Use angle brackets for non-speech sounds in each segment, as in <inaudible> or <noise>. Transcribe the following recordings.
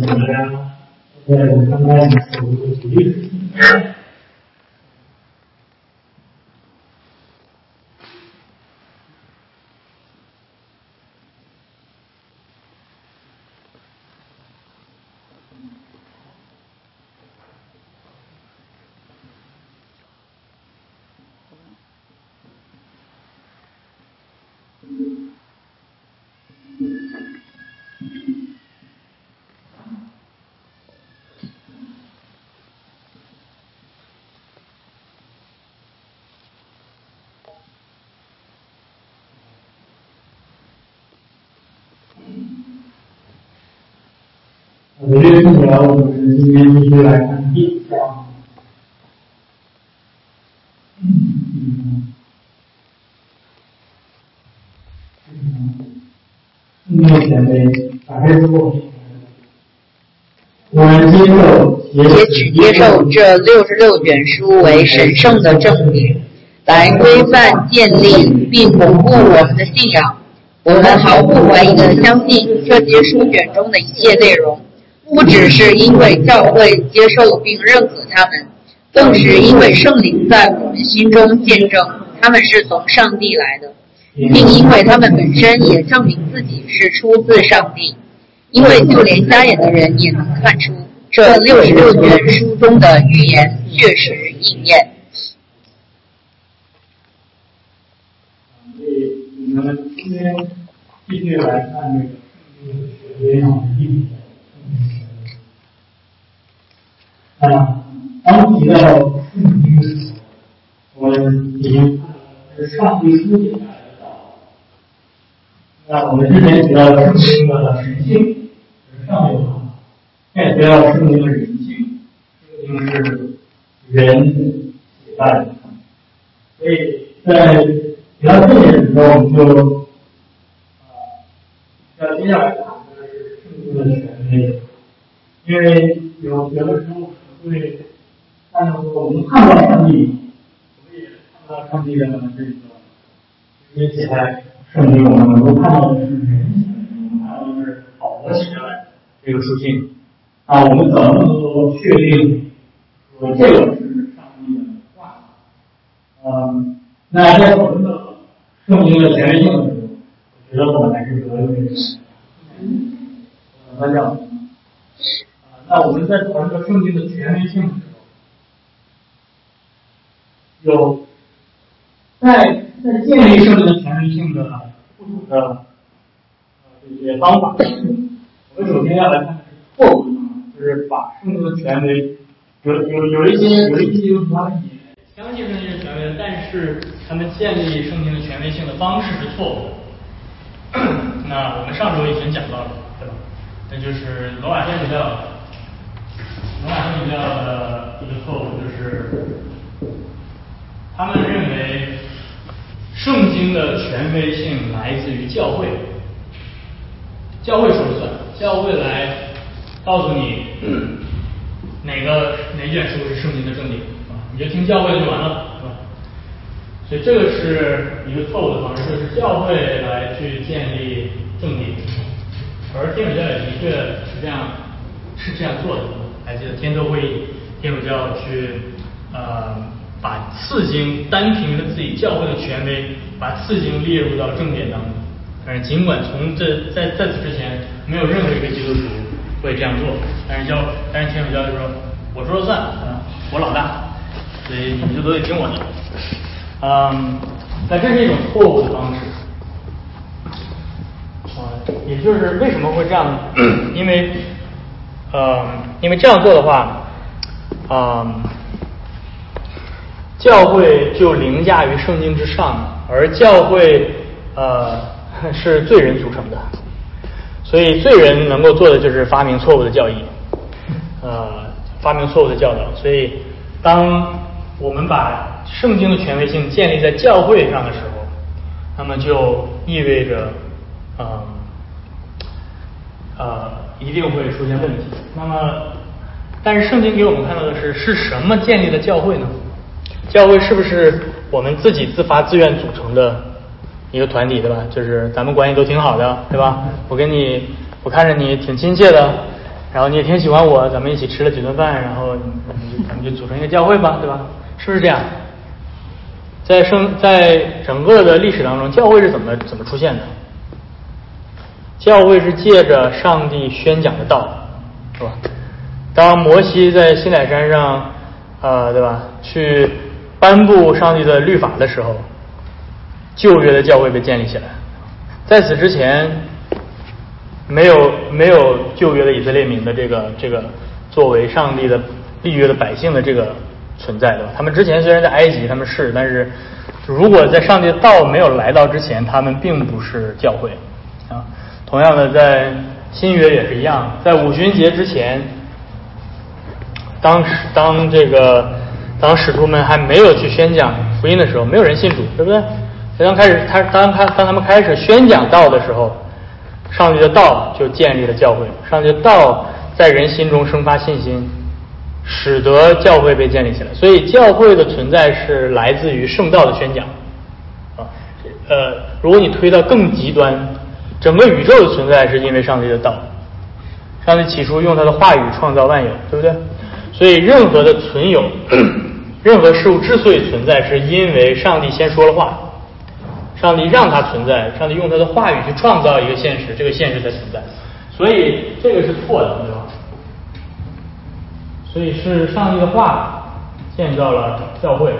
大家在刚刚所举例子。我，们今天继续来看第一章。嗯，目前的打开之后，我们接受也只接受这六十六卷书为神圣的证明，来规范、建立并巩固我们的信仰。我们毫不怀疑地相信这些书卷中的一切内容。不只是因为教会接受并认可他们，更是因为圣灵在我们心中见证他们是从上帝来的，并因为他们本身也证明自己是出自上帝。因为就连瞎眼的人也能看出，这六十六卷书中的预言确实应验。所以我们今天继续来看这个圣经的学员意义。啊，当提到圣经的时候，我们已经看到是上帝书写下来的道。那我们之前提到圣经的神性是上帝话，现在提到圣经的人性，这个就是人写下来的。所以在提到这点的时候，我们就啊，要接下来谈的是圣经的权威，因为有有的对，但是，我们看到上帝，我们也看到上帝的这个这些写在圣经，我们能够看到的是人写的，我们看到的是保罗写下来这个书信。啊，我们怎么能够确定说这个是上帝的话？嗯，那在讨论到圣经的权威性的时候，我觉得我们还是得有点嗯，大家。那我们在讨论圣经的权威性的时候，有在在建立圣经的权威性的不同的呃这些方法。我们首先要来看的是错误，就是把圣经的权威有有有一些有一些他们也相信圣经是权威，但是他们建立圣经的权威性的方式是错误的。那我们上周已经讲到了，对吧？那就是罗马天主教。罗马天主教的一个错误就是，他们认为圣经的权威性来自于教会，教会说了算，教会来告诉你哪个哪卷书是圣经的正典啊，你就听教会的就完了，是吧？所以这个是一个错误的方式，就是教会来去建立正典，而天主教也的确是这样是这样做的。还记得天作会议，天主教去呃把次经单凭着自己教会的权威，把次经列入到正典当中。但是尽管从这在在此之前，没有任何一个基督徒会这样做，但是教但是天主教就说我说了算啊，我老大，所以你们就都得听我的。嗯，那这是一种错误的方式啊，也就是为什么会这样呢？因为。嗯，因为这样做的话，嗯，教会就凌驾于圣经之上，而教会呃是罪人组成的，所以罪人能够做的就是发明错误的教义，呃，发明错误的教导。所以，当我们把圣经的权威性建立在教会上的时候，那么就意味着，嗯，呃。一定会出现问题。那么，但是圣经给我们看到的是，是什么建立的教会呢？教会是不是我们自己自发自愿组成的一个团体，对吧？就是咱们关系都挺好的，对吧？我跟你，我看着你挺亲切的，然后你也挺喜欢我，咱们一起吃了几顿饭，然后咱们就组成一个教会吧，对吧？是不是这样？在生在整个的历史当中，教会是怎么怎么出现的？教会是借着上帝宣讲的道，是吧？当摩西在西乃山上，呃，对吧？去颁布上帝的律法的时候，旧约的教会被建立起来。在此之前，没有没有旧约的以色列民的这个这个作为上帝的立约的百姓的这个。存在的，他们之前虽然在埃及，他们是，但是如果在上帝的道没有来到之前，他们并不是教会啊。同样的，在新约也是一样，在五旬节之前，当时当这个当使徒们还没有去宣讲福音的时候，没有人信主，对不对？当开始他当他当他们开始宣讲道的时候，上帝的道就建立了教会，上帝的道在人心中生发信心。使得教会被建立起来，所以教会的存在是来自于圣道的宣讲啊。呃，如果你推到更极端，整个宇宙的存在是因为上帝的道。上帝起初用他的话语创造万有，对不对？所以任何的存有，<clears throat> 任何事物之所以存在，是因为上帝先说了话，上帝让它存在，上帝用他的话语去创造一个现实，这个现实才存在。所以这个是错的，对吧？所以是上帝的话建造了教会，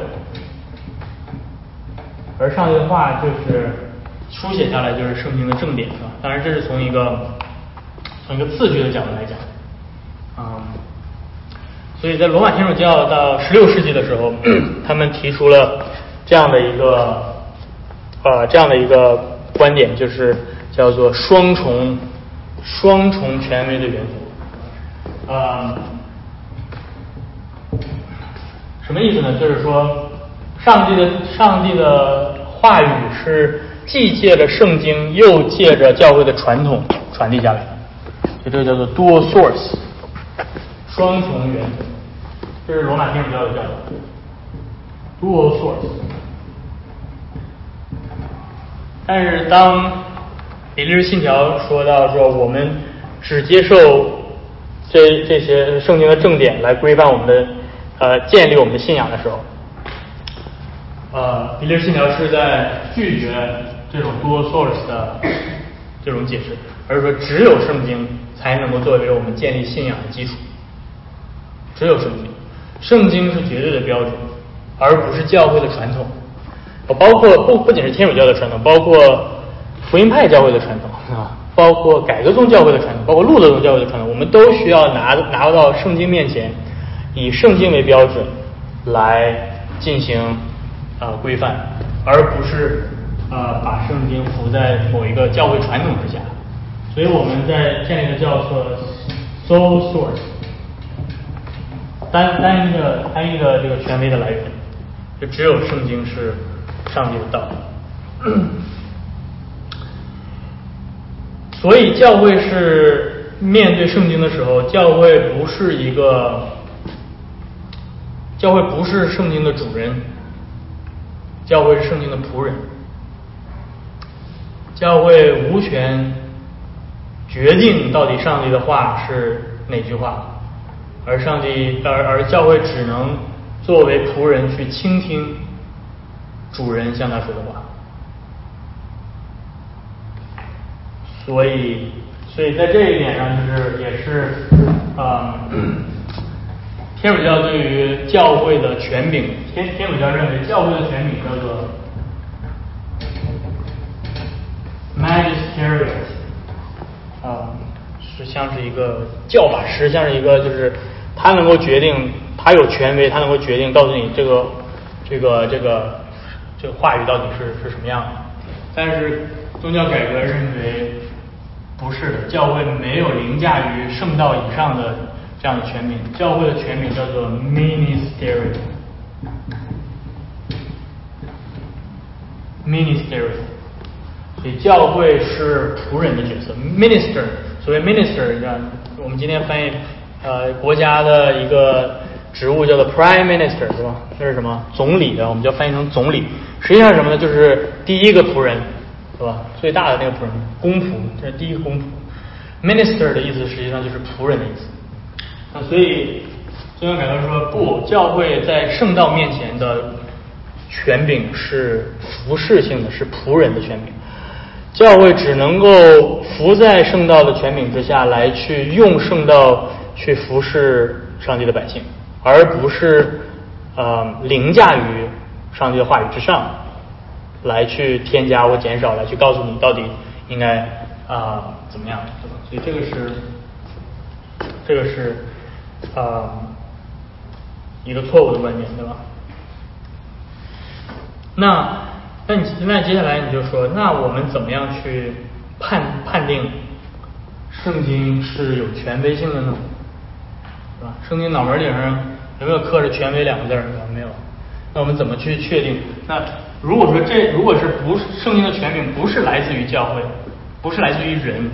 而上帝的话就是书写下来就是圣经的正典，是吧？当然这是从一个从一个次序的角度来讲，嗯，所以在罗马天主教到十六世纪的时候，<clears throat> 他们提出了这样的一个呃这样的一个观点，就是叫做双重双重权威的原则，啊。什么意思呢？就是说，上帝的上帝的话语是既借着圣经，又借着教会的传统传递下来的，就这个叫做 dual source，双重原则，这是罗马天主教的教导，dual source。但是当比利时信条说到说我们只接受这这些圣经的正典来规范我们的。呃，建立我们的信仰的时候，呃，比利时信条是在拒绝这种多 source 的这种解释，而是说只有圣经才能够作为我们建立信仰的基础，只有圣经，圣经是绝对的标准，而不是教会的传统，包括不不仅是天主教的传统，包括福音派教会的传统啊，包括改革宗教会的传统，包括路德宗教会的传统，我们都需要拿拿到圣经面前。以圣经为标准来进行呃规范，而不是呃把圣经服在某一个教会传统之下。所以我们在建立的叫做 sole source，单单一的单一的这个权威的来源，就只有圣经是上帝的道。<coughs> 所以教会是面对圣经的时候，教会不是一个。教会不是圣经的主人，教会是圣经的仆人。教会无权决定到底上帝的话是哪句话，而上帝而而教会只能作为仆人去倾听主人向他说的话。所以，所以在这一点上，就是也是啊。天主教对于教会的权柄，天天主教认为教会的权柄叫做 magisterial，啊，是像是一个教法师，像是一个就是他能够决定，他有权威，他能够决定告诉你这个这个这个这个话语到底是是什么样的。但是宗教改革认为不是的，教会没有凌驾于圣道以上的。这样的全名，教会的全名叫做 ministerial。对教会是仆人的角色。minister，所谓 minister，你看我们今天翻译呃国家的一个职务叫做 prime minister，是吧？这是什么？总理的，我们叫翻译成总理。实际上什么呢？就是第一个仆人，是吧？最大的那个仆人，公仆，这是第一个公仆。minister 的意思实际上就是仆人的意思。那所以，宗教改革说不，教会在圣道面前的权柄是服侍性的，是仆人的权柄。教会只能够服在圣道的权柄之下来去用圣道去服侍上帝的百姓，而不是呃凌驾于上帝的话语之上，来去添加或减少，来去告诉你到底应该啊怎么样，所以这个是这个是啊一个错误的观点，对吧？那那你那接下来你就说，那我们怎么样去判判定圣经是有权威性的呢？是吧？圣经脑门顶上有没有刻着“权威”两个字儿？没有。那我们怎么去确定？那如果说这如果是不是圣经的权柄不是来自于教会，不是来自于人，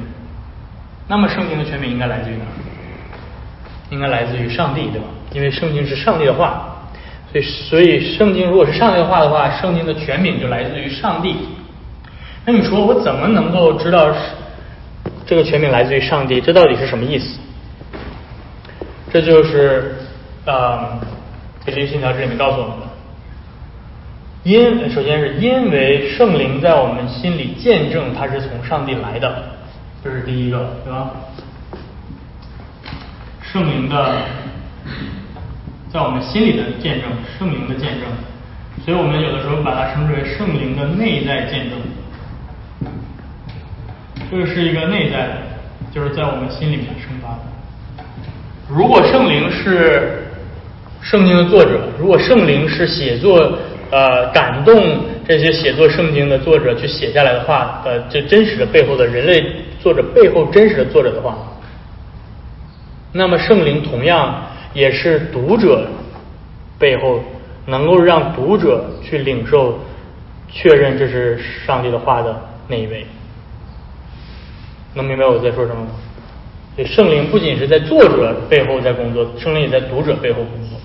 那么圣经的权柄应该来自于哪？应该来自于上帝，对吧？因为圣经是上帝的话。所以，所以圣经如果是上帝的话的话，圣经的权柄就来自于上帝。那你说我怎么能够知道这个权柄来自于上帝？这到底是什么意思？这就是呃，《腓立信条》这里面告诉我们的。因首先是因为圣灵在我们心里见证，它是从上帝来的，这是第一个，对吧？圣灵的。在我们心里的见证，圣灵的见证，所以我们有的时候把它称之为圣灵的内在见证。这个是一个内在的，就是在我们心里面生发的。如果圣灵是圣经的作者，如果圣灵是写作呃感动这些写作圣经的作者去写下来的话，呃，这真实的背后的人类作者背后真实的作者的话，那么圣灵同样。也是读者背后能够让读者去领受、确认这是上帝的话的那一位，能明白我在说什么吗？所以圣灵不仅是在作者背后在工作，圣灵也在读者背后工作。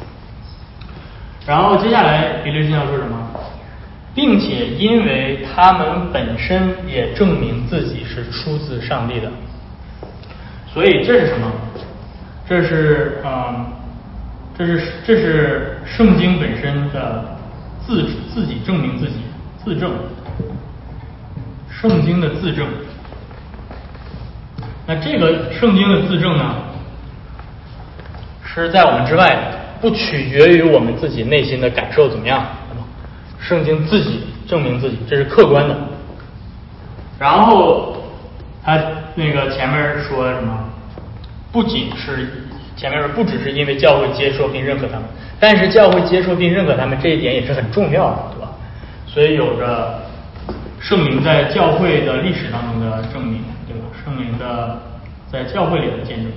然后接下来比利金要说什么？并且因为他们本身也证明自己是出自上帝的，所以这是什么？这是嗯，这是这是圣经本身的自自己证明自己自证，圣经的自证。那这个圣经的自证呢，是在我们之外，不取决于我们自己内心的感受怎么样，圣经自己证明自己，这是客观的。然后他那个前面说什么？不仅是前面说，不只是因为教会接受并认可他们，但是教会接受并认可他们这一点也是很重要的，对吧？所以有着圣灵在教会的历史当中的证明，对吧？圣灵的在教会里的见证。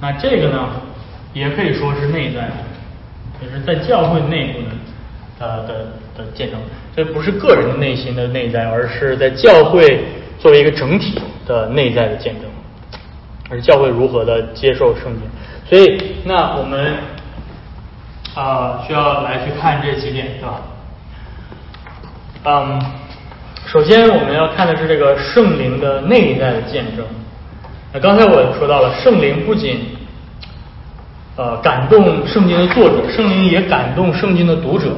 那这个呢，也可以说是内在的，也是在教会内部的呃的的见证。这不是个人的内心的内在，而是在教会作为一个整体的内在的见证，而教会如何的接受圣经。所以，那我们啊需要来去看这几点，对吧？嗯，首先我们要看的是这个圣灵的内在的见证。那刚才我说到了，圣灵不仅呃感动圣经的作者，圣灵也感动圣经的读者。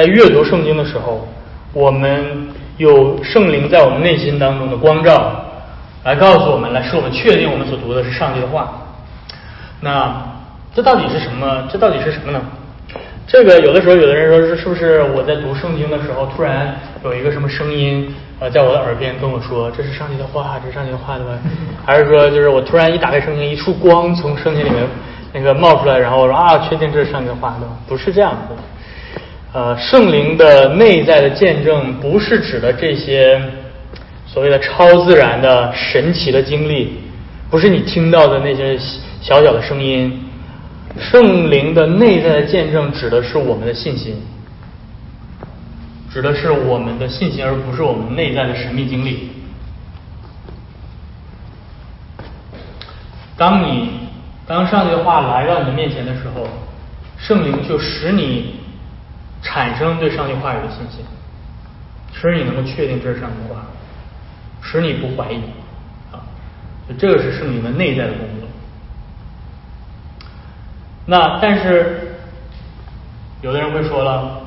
在阅读圣经的时候，我们有圣灵在我们内心当中的光照，来告诉我们，来使我们确定我们所读的是上帝的话。那这到底是什么？这到底是什么呢？这个有的时候，有的人说是是不是我在读圣经的时候，突然有一个什么声音呃在我的耳边跟我说这是上帝的话，这是上帝的话对吧？<laughs> 还是说就是我突然一打开圣经，一束光从圣经里面那个冒出来，然后我说啊，确定这是上帝的话对吧？不是这样的。呃，圣灵的内在的见证，不是指的这些所谓的超自然的神奇的经历，不是你听到的那些小小的声音。圣灵的内在的见证，指的是我们的信心，指的是我们的信心，而不是我们内在的神秘经历。当你当上帝的话来到你的面前的时候，圣灵就使你。产生对上帝话语的信心，使你能够确定这是上帝的话，使你不怀疑啊，就这个是圣灵的内在的工作。那但是有的人会说了，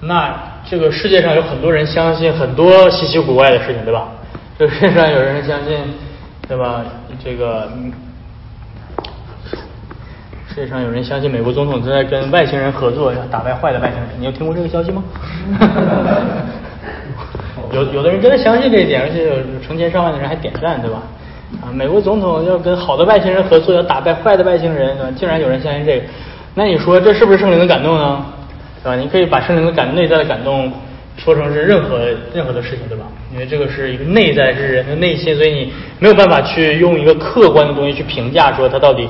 那这个世界上有很多人相信很多稀奇古怪的事情，对吧？这个世界上有人相信，对吧？这个世界上有人相信美国总统正在跟外星人合作，要打败坏的外星人。你有听过这个消息吗？<laughs> 有有的人真的相信这一点，而且有成千上万的人还点赞，对吧？啊，美国总统要跟好的外星人合作，要打败坏的外星人，竟然有人相信这个，那你说这是不是圣灵的感动呢？对吧？你可以把圣灵的感内在的感动说成是任何任何的事情，对吧？因为这个是一个内在是人的内心，所以你没有办法去用一个客观的东西去评价说他到底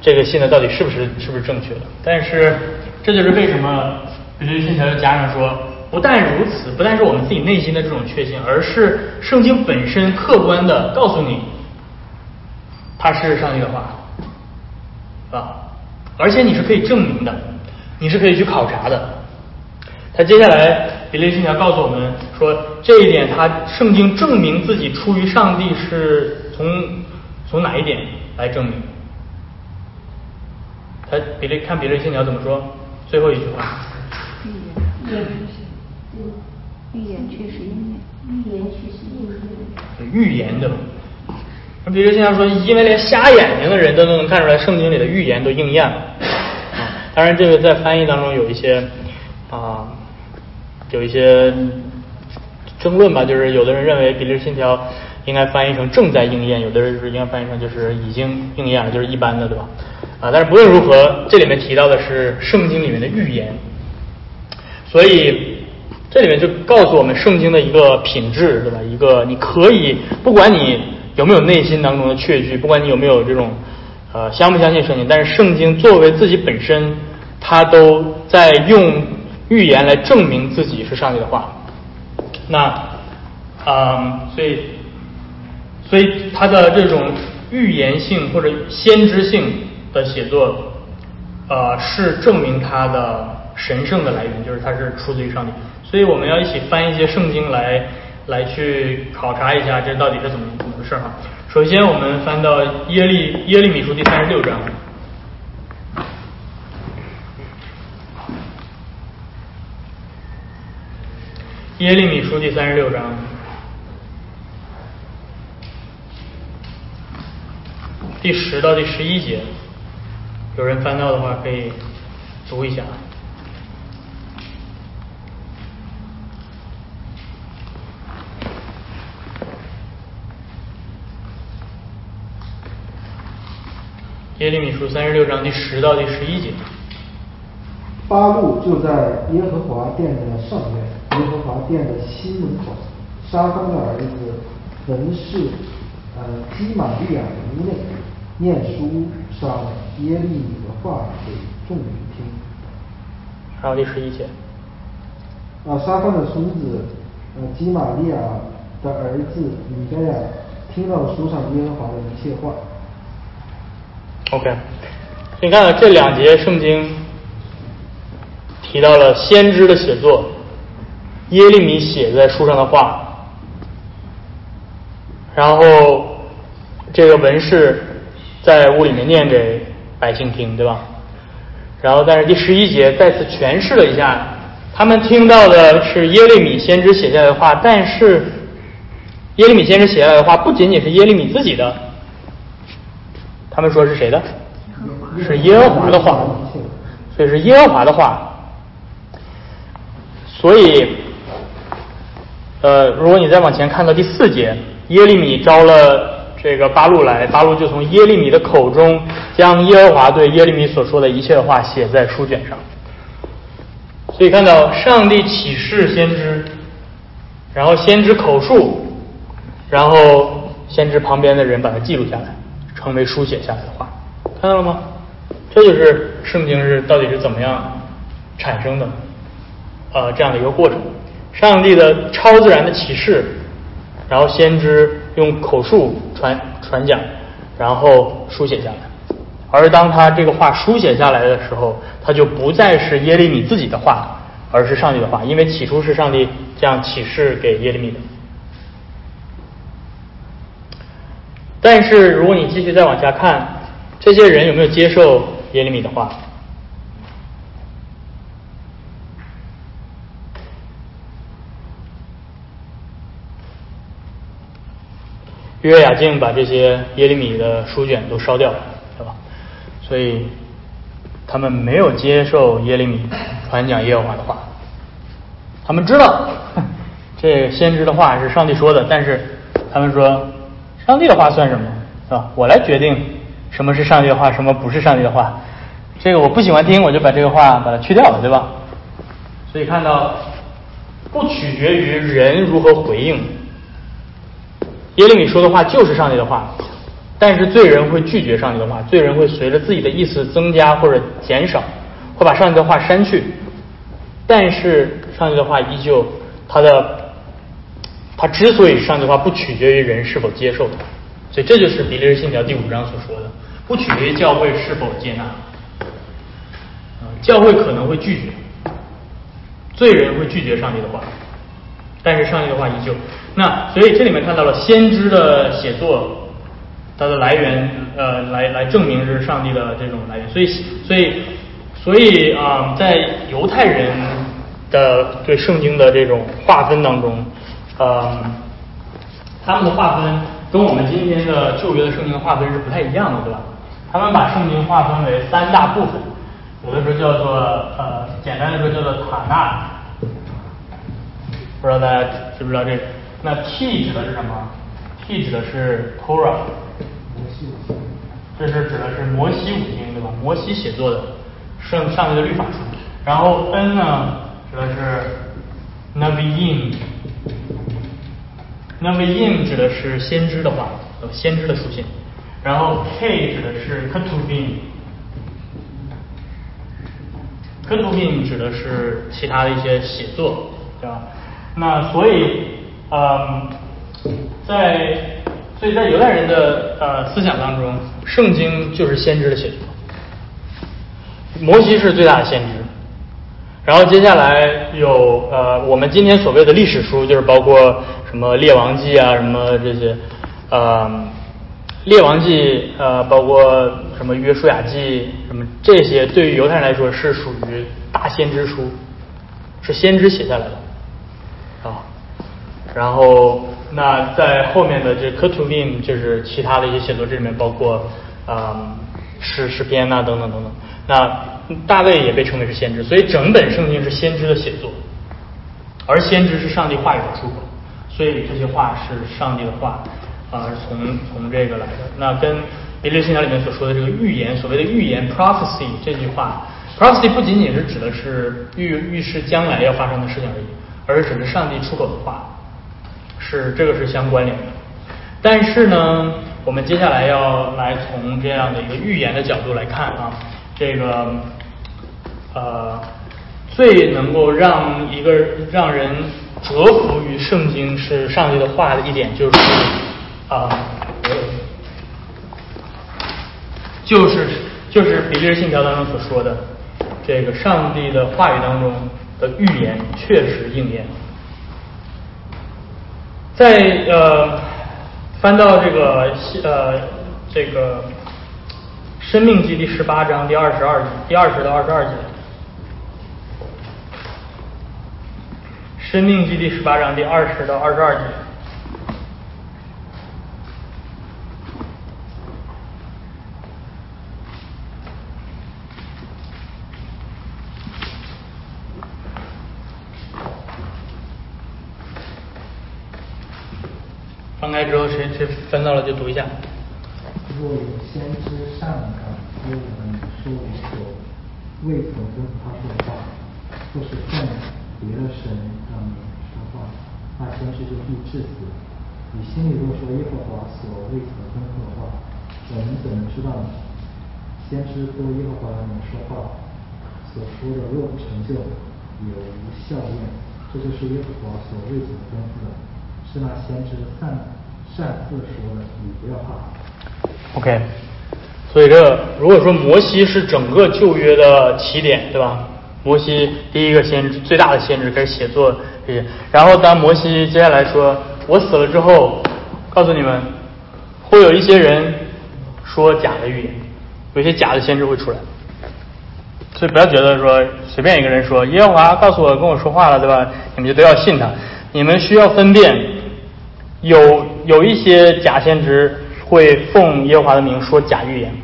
这个信的到底是不是是不是正确的。但是这就是为什么《彼得信条》又加上说。不但如此，不但是我们自己内心的这种确信，而是圣经本身客观的告诉你，它是上帝的话，啊，而且你是可以证明的，你是可以去考察的。他接下来比利信条告诉我们说，这一点他圣经证明自己出于上帝是从从哪一点来证明？他比利看比利信条怎么说？最后一句话。预言确实应验，预言确实应验。预言的，那比如现在说，因为连瞎眼睛的人都能看出来，圣经里的预言都应验了。啊，当然这个在翻译当中有一些啊，有一些争论吧，就是有的人认为《比利信条》应该翻译成正在应验，有的人是应该翻译成就是已经应验了，就是一般的，对吧？啊，但是不论如何，这里面提到的是圣经里面的预言，所以。这里面就告诉我们圣经的一个品质，对吧？一个你可以不管你有没有内心当中的确据，不管你有没有这种呃相不相信圣经，但是圣经作为自己本身，它都在用预言来证明自己是上帝的话。那嗯，所以所以它的这种预言性或者先知性的写作，呃，是证明它的神圣的来源，就是它是出自于上帝。所以我们要一起翻一些圣经来，来去考察一下这到底是怎么怎么回事哈。首先，我们翻到耶利耶利米书第三十六章。耶利米书第三十六章，第十到第十一节，有人翻到的话可以读一下。耶利米书三十六章第十到第十一节。八路就在耶和华殿的上面，耶和华殿的西门口，沙方的儿子文士，呃，基玛利亚屋内，念书上耶利米的话给众人听。还有第十一节。啊，沙方的孙子，呃，基玛利亚的儿子米该亚，听到书上耶和华的一切话。OK，你看这两节圣经提到了先知的写作，耶利米写在书上的话，然后这个文士在屋里面念给百姓听，对吧？然后但是第十一节再次诠释了一下，他们听到的是耶利米先知写下来的话，但是耶利米先知写下来的话不仅仅是耶利米自己的。他们说是谁的？是耶和华的话，所以是耶和华的话。所以，呃，如果你再往前看到第四节，耶利米招了这个八路来，八路就从耶利米的口中将耶和华对耶利米所说的一切的话写在书卷上。所以看到上帝启示先知，然后先知口述，然后先知旁边的人把它记录下来。成为书写下来的话，看到了吗？这就是圣经是到底是怎么样产生的，呃，这样的一个过程。上帝的超自然的启示，然后先知用口述传传讲，然后书写下来。而当他这个话书写下来的时候，他就不再是耶利米自己的话，而是上帝的话，因为起初是上帝这样启示给耶利米的。但是如果你继续再往下看，这些人有没有接受耶利米的话？约雅敬把这些耶利米的书卷都烧掉了，对吧？所以他们没有接受耶利米传讲耶和华的话。他们知道 <laughs> 这先知的话是上帝说的，但是他们说上帝的话算什么，是吧？我来决定什么是上帝的话，什么不是上帝的话。这个我不喜欢听，我就把这个话把它去掉了，对吧？所以看到不取决于人如何回应。耶利米说的话就是上帝的话，但是罪人会拒绝上帝的话，罪人会随着自己的意思增加或者减少，会把上帝的话删去。但是上帝的话依旧，他的他之所以上帝的话不取决于人是否接受，所以这就是比利时信条第五章所说的，不取决于教会是否接纳。教会可能会拒绝，罪人会拒绝上帝的话。但是上帝的话依旧，那所以这里面看到了先知的写作，它的来源，呃，来来证明是上帝的这种来源。所以，所以，所以啊，在犹太人的对圣经的这种划分当中，呃，他们的划分跟我们今天的旧约的圣经的划分是不太一样的，对吧？他们把圣经划分为三大部分，有的时候叫做呃，简单的说叫做塔纳。不知道大家知不知道这个？那 T 指的是什么？T 指的是 Torah，这是指的是摩西五经，对吧？摩西写作的圣上帝的律法书。然后 N 呢，指的是 Naviim，Naviim 指的是先知的话，先知的书信。然后 K 指的是 Ketuvim，Ketuvim 指的是其他的一些写作，对吧？那所以，嗯，在所以在犹太人的呃思想当中，圣经就是先知的写作，摩西是最大的先知，然后接下来有呃我们今天所谓的历史书，就是包括什么列王记啊，什么这些，呃，列王记呃包括什么约书亚记，什么这些对于犹太人来说是属于大先知书，是先知写下来的。然后那在后面的这 k t u v i m 就是其他的一些写作，这里面包括啊诗诗篇呐等等等等。那大卫也被称为是先知，所以整本圣经是先知的写作，而先知是上帝话语的出口，所以这些话是上帝的话啊，是从从这个来的。那跟别利信条里面所说的这个预言，所谓的预言 prophecy 这句话，prophecy 不仅仅是指的是预预示将来要发生的事情而已。而是指的上帝出口的话，是这个是相关联的。但是呢，我们接下来要来从这样的一个预言的角度来看啊，这个呃，最能够让一个让人折服于圣经是上帝的话的一点，就是啊，就是就是比利时信条当中所说的这个上帝的话语当中。的预言确实应验，在呃翻到这个呃这个《生命记》第十八章第二十二节第二十到二十二节，《生命记》第十八章第二十到二十二节。翻开之后，谁谁翻到了就读一下。若有先知善感为我们说所未曾跟他说的话，或是奉别的神让你说话，那先知就必致死。你心里若说耶和华所未曾吩咐的话，我们怎么知道呢？先知对耶和华让你说话所说的若不成就，有无效验？这就是耶和华所未曾吩咐的。是那先知善善自说的，你不要怕。OK，所以这如果说摩西是整个旧约的起点，对吧？摩西第一个先知，最大的先知开始写作这些。然后当摩西接下来说：“我死了之后，告诉你们，会有一些人说假的预言，有些假的先知会出来。所以不要觉得说随便一个人说耶和华告诉我跟我说话了，对吧？你们就都要信他。你们需要分辨，有有一些假先知会奉耶和华的名说假预言。”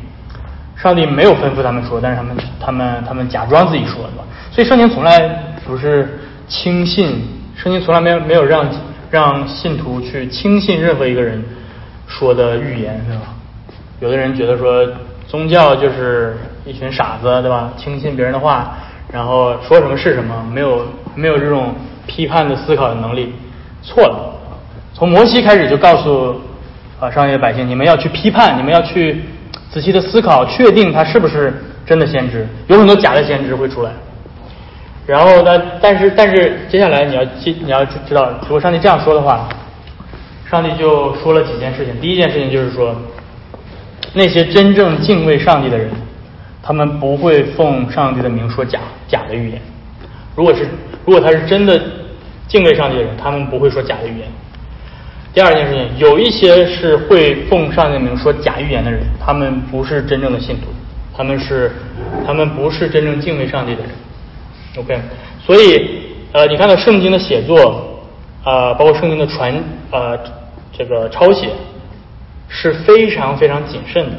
上帝没有吩咐他们说，但是他们他们他们假装自己说，对吧？所以圣经从来不是轻信，圣经从来没有没有让让信徒去轻信任何一个人说的预言，对吧？有的人觉得说宗教就是一群傻子，对吧？轻信别人的话，然后说什么是什么，没有没有这种批判的思考的能力，错了。从摩西开始就告诉啊上帝百姓，你们要去批判，你们要去。仔细的思考，确定他是不是真的先知，有很多假的先知会出来。然后呢，但是但是接下来你要记你要知道，如果上帝这样说的话，上帝就说了几件事情。第一件事情就是说，那些真正敬畏上帝的人，他们不会奉上帝的名说假假的预言。如果是如果他是真的敬畏上帝的人，他们不会说假的预言。第二件事情，有一些是会奉上帝名说假预言的人，他们不是真正的信徒，他们是，他们不是真正敬畏上帝的人。OK，所以呃，你看到圣经的写作啊，包括圣经的传啊，这个抄写是非常非常谨慎的。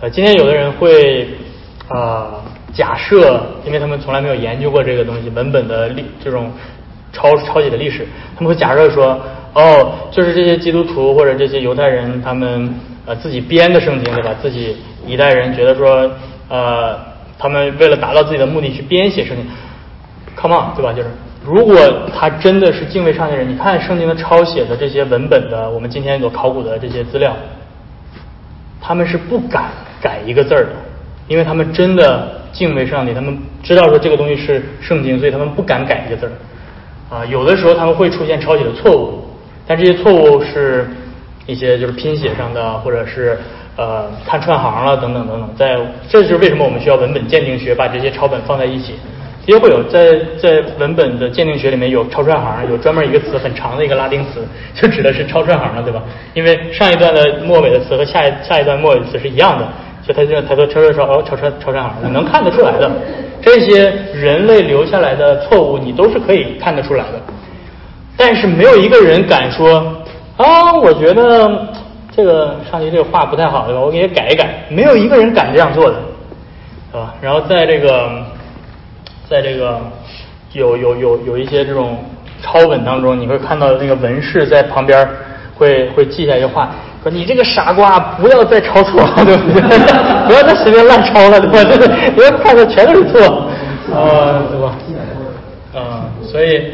呃，今天有的人会啊假设，因为他们从来没有研究过这个东西文本的历这种抄抄写的历史，他们会假设说。哦，就是这些基督徒或者这些犹太人，他们呃自己编的圣经，对吧？自己一代人觉得说，呃，他们为了达到自己的目的去编写圣经，come on，对吧？就是如果他真的是敬畏上帝人，你看圣经的抄写的这些文本的，我们今天所考古的这些资料，他们是不敢改一个字儿的，因为他们真的敬畏上帝，他们知道说这个东西是圣经，所以他们不敢改一个字儿。啊，有的时候他们会出现抄写的错误。但这些错误是一些就是拼写上的，或者是呃看串行了等等等等。在这就是为什么我们需要文本鉴定学把这些抄本放在一起。也会有在在文本的鉴定学里面有抄串行，有专门一个词很长的一个拉丁词，就指的是抄串行了，对吧？因为上一段的末尾的词和下一下一段末尾的词是一样的，所以他就他说抄抄抄哦抄串抄串行，你能看得出来的。这些人类留下来的错误，你都是可以看得出来的。但是没有一个人敢说啊，我觉得这个上级这个话不太好，对吧？我给你改一改。没有一个人敢这样做的，是吧？然后在这个，在这个有有有有一些这种抄本当中，你会看到那个文士在旁边会会记下一些话，说你这个傻瓜，不要再抄错了，<laughs> 对不对？不要再随便乱抄了，对吧？这个你要看的全都是错，啊，对吧？啊，所以。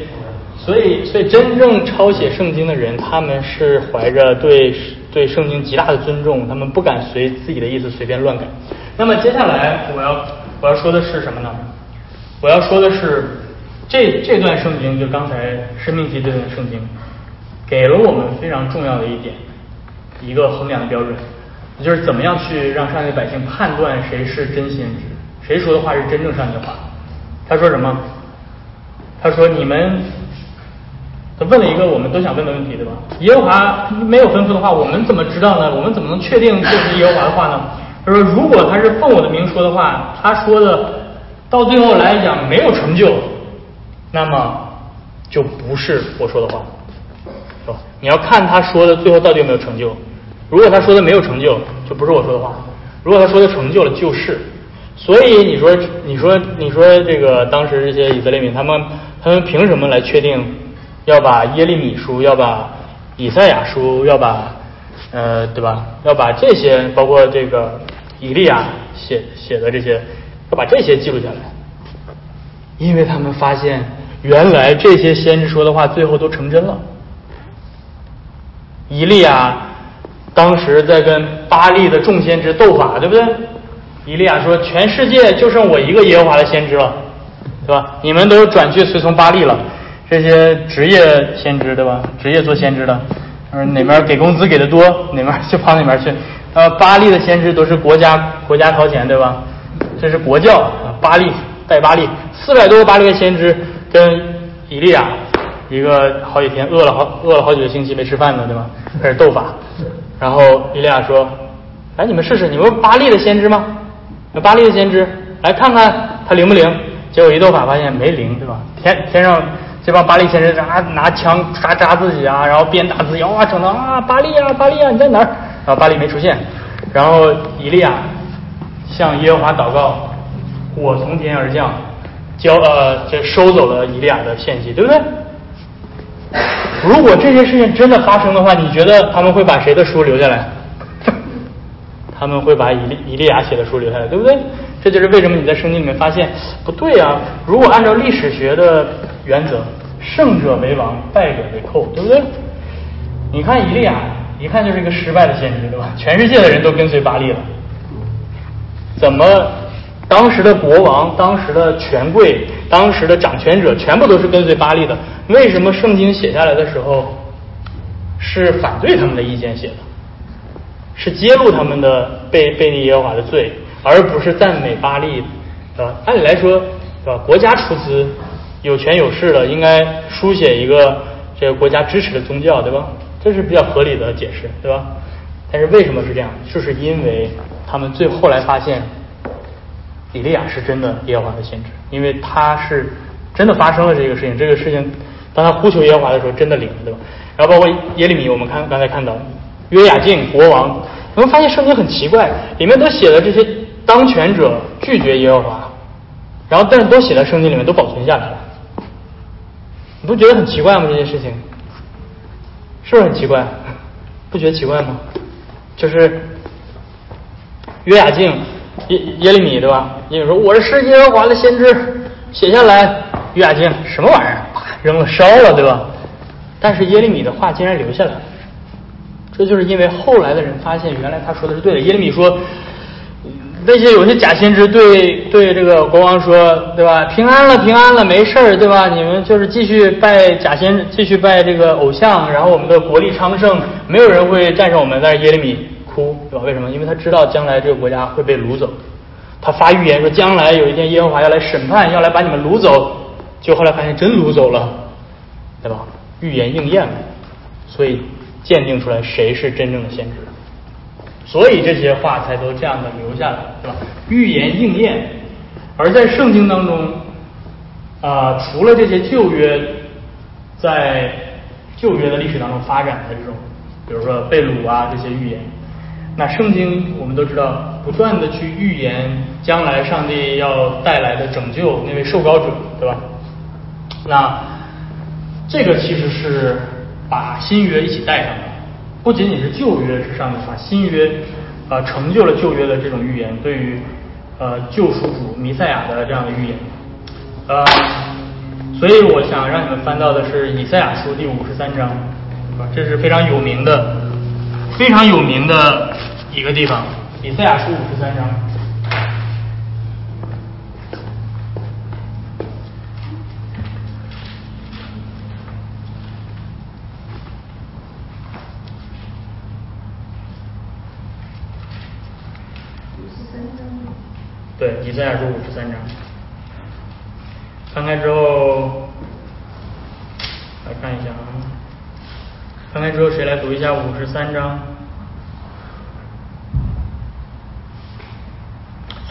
所以，所以真正抄写圣经的人，他们是怀着对对圣经极大的尊重，他们不敢随自己的意思随便乱改。那么接下来我要我要说的是什么呢？我要说的是这这段圣经，就刚才生命记这段圣经，给了我们非常重要的一点，一个衡量的标准，就是怎么样去让上帝百姓判断谁是真先知，谁说的话是真正上帝的话。他说什么？他说你们。他问了一个我们都想问的问题，对吧？耶和华没有吩咐的话，我们怎么知道呢？我们怎么能确定这是耶和华的话呢？他说，如果他是奉我的名说的话，他说的到最后来讲没有成就，那么就不是我说的话，是吧？你要看他说的最后到底有没有成就。如果他说的没有成就，就不是我说的话；如果他说的成就了，就是。所以你说，你说，你说这个当时这些以色列民，他们他们凭什么来确定？要把耶利米书，要把以赛亚书，要把呃，对吧？要把这些，包括这个以利亚写写的这些，要把这些记录下来，因为他们发现原来这些先知说的话最后都成真了。以利亚当时在跟巴利的众先知斗法，对不对？以利亚说：“全世界就剩我一个耶和华的先知了，对吧？你们都转去随从巴利了。”这些职业先知对吧？职业做先知的，嗯，哪边给工资给的多，哪边就跑哪边去。呃，巴利的先知都是国家国家掏钱对吧？这是国教啊，巴利带巴利，四百多个巴利的先知跟以利亚一个好几天饿了好饿了好几个星期没吃饭呢，对吧？开始斗法，然后以利亚说：“来，你们试试，你们巴利的先知吗？那巴利的先知，来看看他灵不灵？”结果一斗法发现没灵，对吧？天天上这帮巴利先知拿拿枪扎扎自己啊，然后鞭打自己哇，整的啊巴利啊巴利啊你在哪儿？然后巴利没出现，然后以利亚向耶和华祷告，火从天而降，交呃这收走了以利亚的献祭，对不对？如果这些事情真的发生的话，你觉得他们会把谁的书留下来？他们会把以利以利亚写的书留下来，对不对？这就是为什么你在圣经里面发现不对啊。如果按照历史学的原则，胜者为王，败者为寇，对不对？你看以利亚，一看就是一个失败的先知，对吧？全世界的人都跟随巴利了，怎么当时的国王、当时的权贵、当时的掌权者全部都是跟随巴利的？为什么圣经写下来的时候是反对他们的意见写的？是揭露他们的背背逆耶和华的罪，而不是赞美巴利，对吧？按理来说，对吧？国家出资，有权有势的，应该书写一个这个国家支持的宗教，对吧？这是比较合理的解释，对吧？但是为什么是这样？就是因为他们最后来发现，以利亚是真的耶和华的先知，因为他是真的发生了这个事情，这个事情当他呼求耶和华的时候，真的灵了，对吧？然后包括耶利米，我们看刚才看到。约雅敬国王，你们发现圣经很奇怪，里面都写的这些当权者拒绝耶和华，然后但是都写在圣经里面，都保存下来了。你不觉得很奇怪吗？这件事情是不是很奇怪？<laughs> 不觉得奇怪吗？就是约雅敬耶耶利米对吧？耶利米说我是耶和华的先知，写下来。约雅敬什么玩意儿？啪扔了烧了对吧？但是耶利米的话竟然留下来了。这就是因为后来的人发现，原来他说的是对的。耶利米说，那些有些假先知对对这个国王说，对吧？平安了，平安了，没事儿，对吧？你们就是继续拜假先，继续拜这个偶像，然后我们的国力昌盛，没有人会战胜我们。但是耶利米哭，对吧？为什么？因为他知道将来这个国家会被掳走。他发预言说，将来有一天耶和华要来审判，要来把你们掳走。就后来发现真掳走了，对吧？预言应验了，所以。鉴定出来谁是真正的先知，所以这些话才都这样的留下来，对吧？预言应验，而在圣经当中，啊，除了这些旧约，在旧约的历史当中发展的这种，比如说被掳啊这些预言，那圣经我们都知道，不断的去预言将来上帝要带来的拯救那位受膏者，对吧？那这个其实是。把新约一起带上的，不仅仅是旧约是上面把新约啊成就了旧约的这种预言，对于呃救赎主弥赛亚的这样的预言，呃，所以我想让你们翻到的是以赛亚书第五十三章，啊，这是非常有名的非常有名的一个地方，以赛亚书五十三章。对，以赛亚书五十三章，翻开之后来看一下啊，翻开之后谁来读一下五十三章？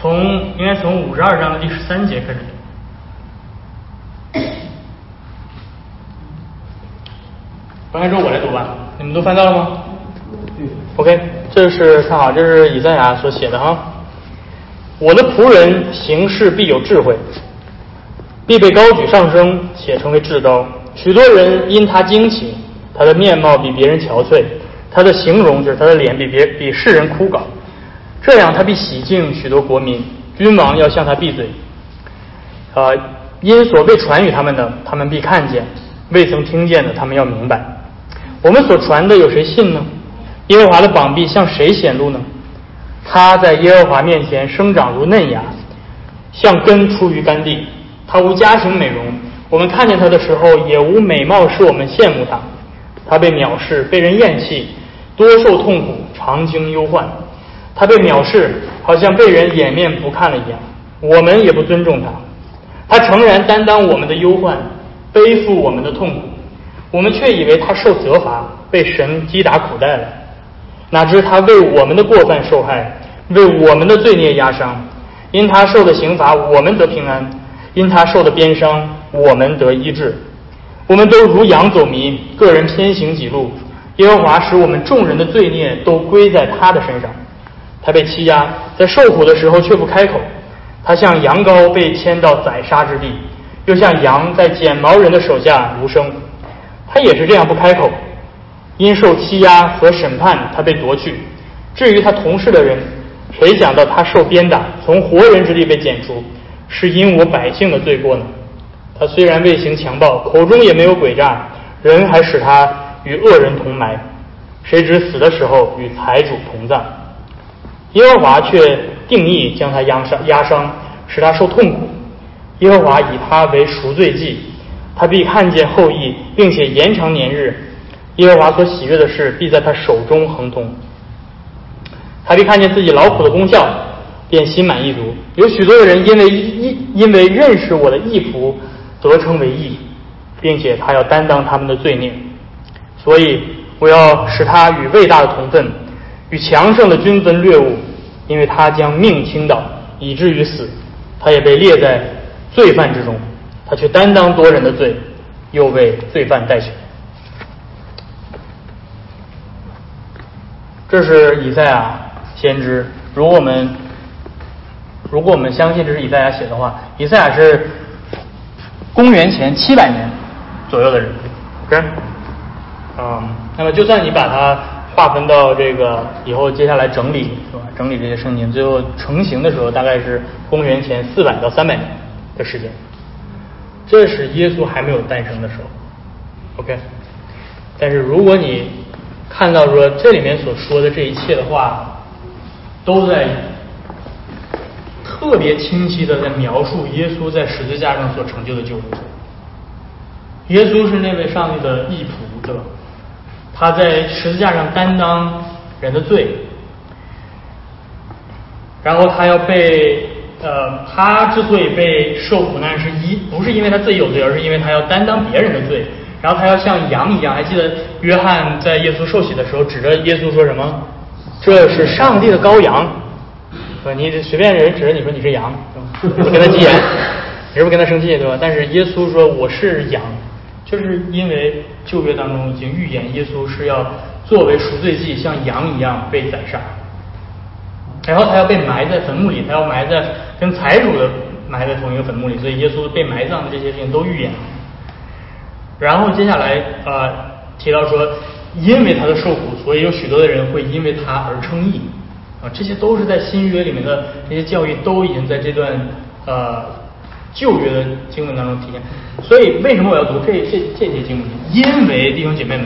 从应该从五十二章的第十三节开始读。翻开之后我来读吧，你们都翻到了吗？OK，这是看好，这是以赛亚所写的哈。我的仆人行事必有智慧，必被高举上升，且成为至高。许多人因他惊奇，他的面貌比别人憔悴，他的形容就是他的脸比别比世人枯槁。这样，他必洗净许多国民，君王要向他闭嘴。啊，因所被传与他们的，他们必看见；未曾听见的，他们要明白。我们所传的，有谁信呢？耶和华的膀臂向谁显露呢？他在耶和华面前生长如嫩芽，像根出于干地。他无家庭美容，我们看见他的时候也无美貌使我们羡慕他。他被藐视，被人厌弃，多受痛苦，常经忧患。他被藐视，好像被人掩面不看了一样。我们也不尊重他。他诚然担当我们的忧患，背负我们的痛苦，我们却以为他受责罚，被神击打苦待了。哪知他为我们的过犯受害，为我们的罪孽压伤。因他受的刑罚，我们得平安；因他受的鞭伤，我们得医治。我们都如羊走迷，个人偏行己路。耶和华使我们众人的罪孽都归在他的身上。他被欺压，在受苦的时候却不开口。他像羊羔被牵到宰杀之地，又像羊在剪毛人的手下无声。他也是这样不开口。因受欺压和审判，他被夺去。至于他同事的人，谁想到他受鞭打，从活人之地被剪除，是因我百姓的罪过呢？他虽然未行强暴，口中也没有诡诈，人还使他与恶人同埋。谁知死的时候与财主同葬。耶和华却定义将他压伤，压伤使他受痛苦。耶和华以他为赎罪祭，他必看见后裔，并且延长年日。耶和华所喜悦的事，必在他手中亨通。他必看见自己劳苦的功效，便心满意足。有许多的人因为因因为认识我的义仆，得称为义，并且他要担当他们的罪孽。所以我要使他与伟大的同分，与强盛的军分掠物，因为他将命倾倒，以至于死。他也被列在罪犯之中，他却担当多人的罪，又为罪犯代求。这是以赛亚先知。如果我们如果我们相信这是以赛亚写的话，以赛亚是公元前七百年左右的人，OK，嗯，那么就算你把它划分到这个以后，接下来整理是吧？整理这些圣经，最后成型的时候，大概是公元前四百到三百年的时间。这是耶稣还没有诞生的时候，OK。但是如果你看到说这里面所说的这一切的话，都在特别清晰的在描述耶稣在十字架上所成就的救恩。耶稣是那位上帝的义仆，对吧？他在十字架上担当人的罪，然后他要被呃，他之所以被受苦难，是一不是因为他自己有罪，而是因为他要担当别人的罪。然后他要像羊一样，还记得约翰在耶稣受洗的时候，指着耶稣说什么？这是上帝的羔羊。你随便人指着你说你是羊？不跟他急眼，<laughs> 你是不是跟他生气，对吧？但是耶稣说我是羊，就是因为旧约当中已经预言耶稣是要作为赎罪祭，像羊一样被宰杀，然后他要被埋在坟墓里，他要埋在跟财主的埋在同一个坟墓里，所以耶稣被埋葬的这些事情都预言了。然后接下来呃提到说，因为他的受苦，所以有许多的人会因为他而称义啊，这些都是在新约里面的这些教义都已经在这段呃旧约的经文当中体现。所以为什么我要读这这这些经文？因为弟兄姐妹们，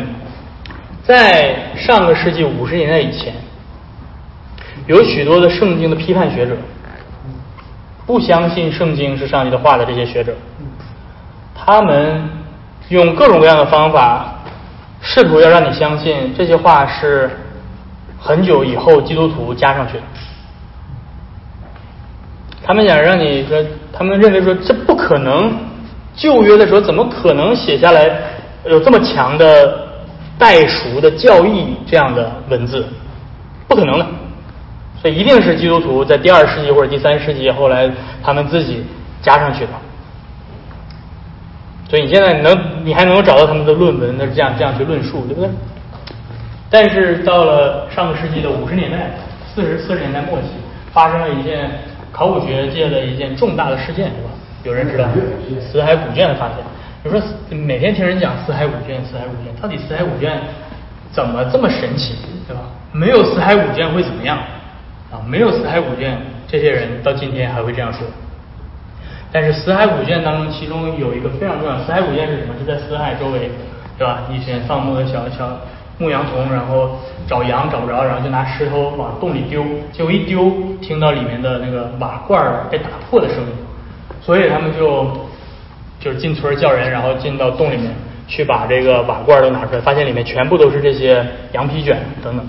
在上个世纪五十年代以前，有许多的圣经的批判学者，不相信圣经是上帝的话的这些学者，他们。用各种各样的方法，试图要让你相信这些话是很久以后基督徒加上去的。他们想让你说，他们认为说这不可能，旧约的时候怎么可能写下来有这么强的代赎的教义这样的文字？不可能的，所以一定是基督徒在第二世纪或者第三世纪后来他们自己加上去的。所以你现在能，你还能找到他们的论文，那是这样这样去论述，对不对？但是到了上个世纪的五十年代，四十四十年代末期，发生了一件考古学界的一件重大的事件，对吧？有人知道死海古卷的发现。你说每天听人讲死海古卷，死海古卷，到底死海古卷怎么这么神奇，对吧？没有死海古卷会怎么样？啊，没有死海古卷，这些人到今天还会这样说。但是死海古卷当中，其中有一个非常重要。死海古卷是什么？是在死海周围，对吧？一群放牧的小小牧羊童，然后找羊找不着，然后就拿石头往洞里丢，结果一丢，听到里面的那个瓦罐被打破的声音，所以他们就就是进村叫人，然后进到洞里面去把这个瓦罐都拿出来，发现里面全部都是这些羊皮卷等等，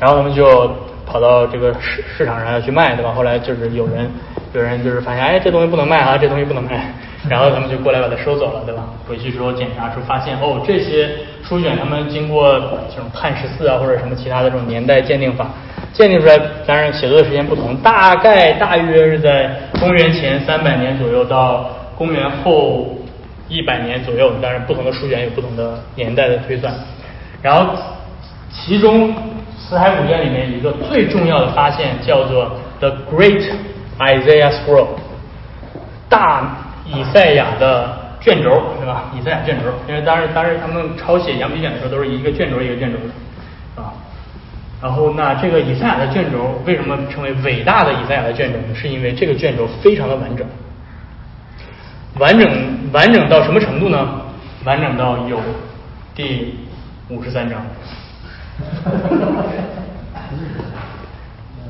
然后他们就跑到这个市市场上要去卖，对吧？后来就是有人。有人就是发现，哎，这东西不能卖啊，这东西不能卖。然后他们就过来把它收走了，对吧？回去之后检查出发现，哦，这些书卷他们经过这种碳十四啊或者什么其他的这种年代鉴定法鉴定出来，当然写作的时间不同，大概大约是在公元前三百年左右到公元后一百年左右，当然不同的书卷有不同的年代的推算。然后其中死海古卷里面一个最重要的发现叫做 The Great Isaiah Scroll，大以赛亚的卷轴，是吧？以赛亚卷轴，因为当时当时他们抄写羊皮卷的时候都是一个卷轴一个卷轴的，啊。然后那这个以赛亚的卷轴为什么称为伟大的以赛亚的卷轴呢？是因为这个卷轴非常的完整，完整完整到什么程度呢？完整到有第五十三章。<laughs>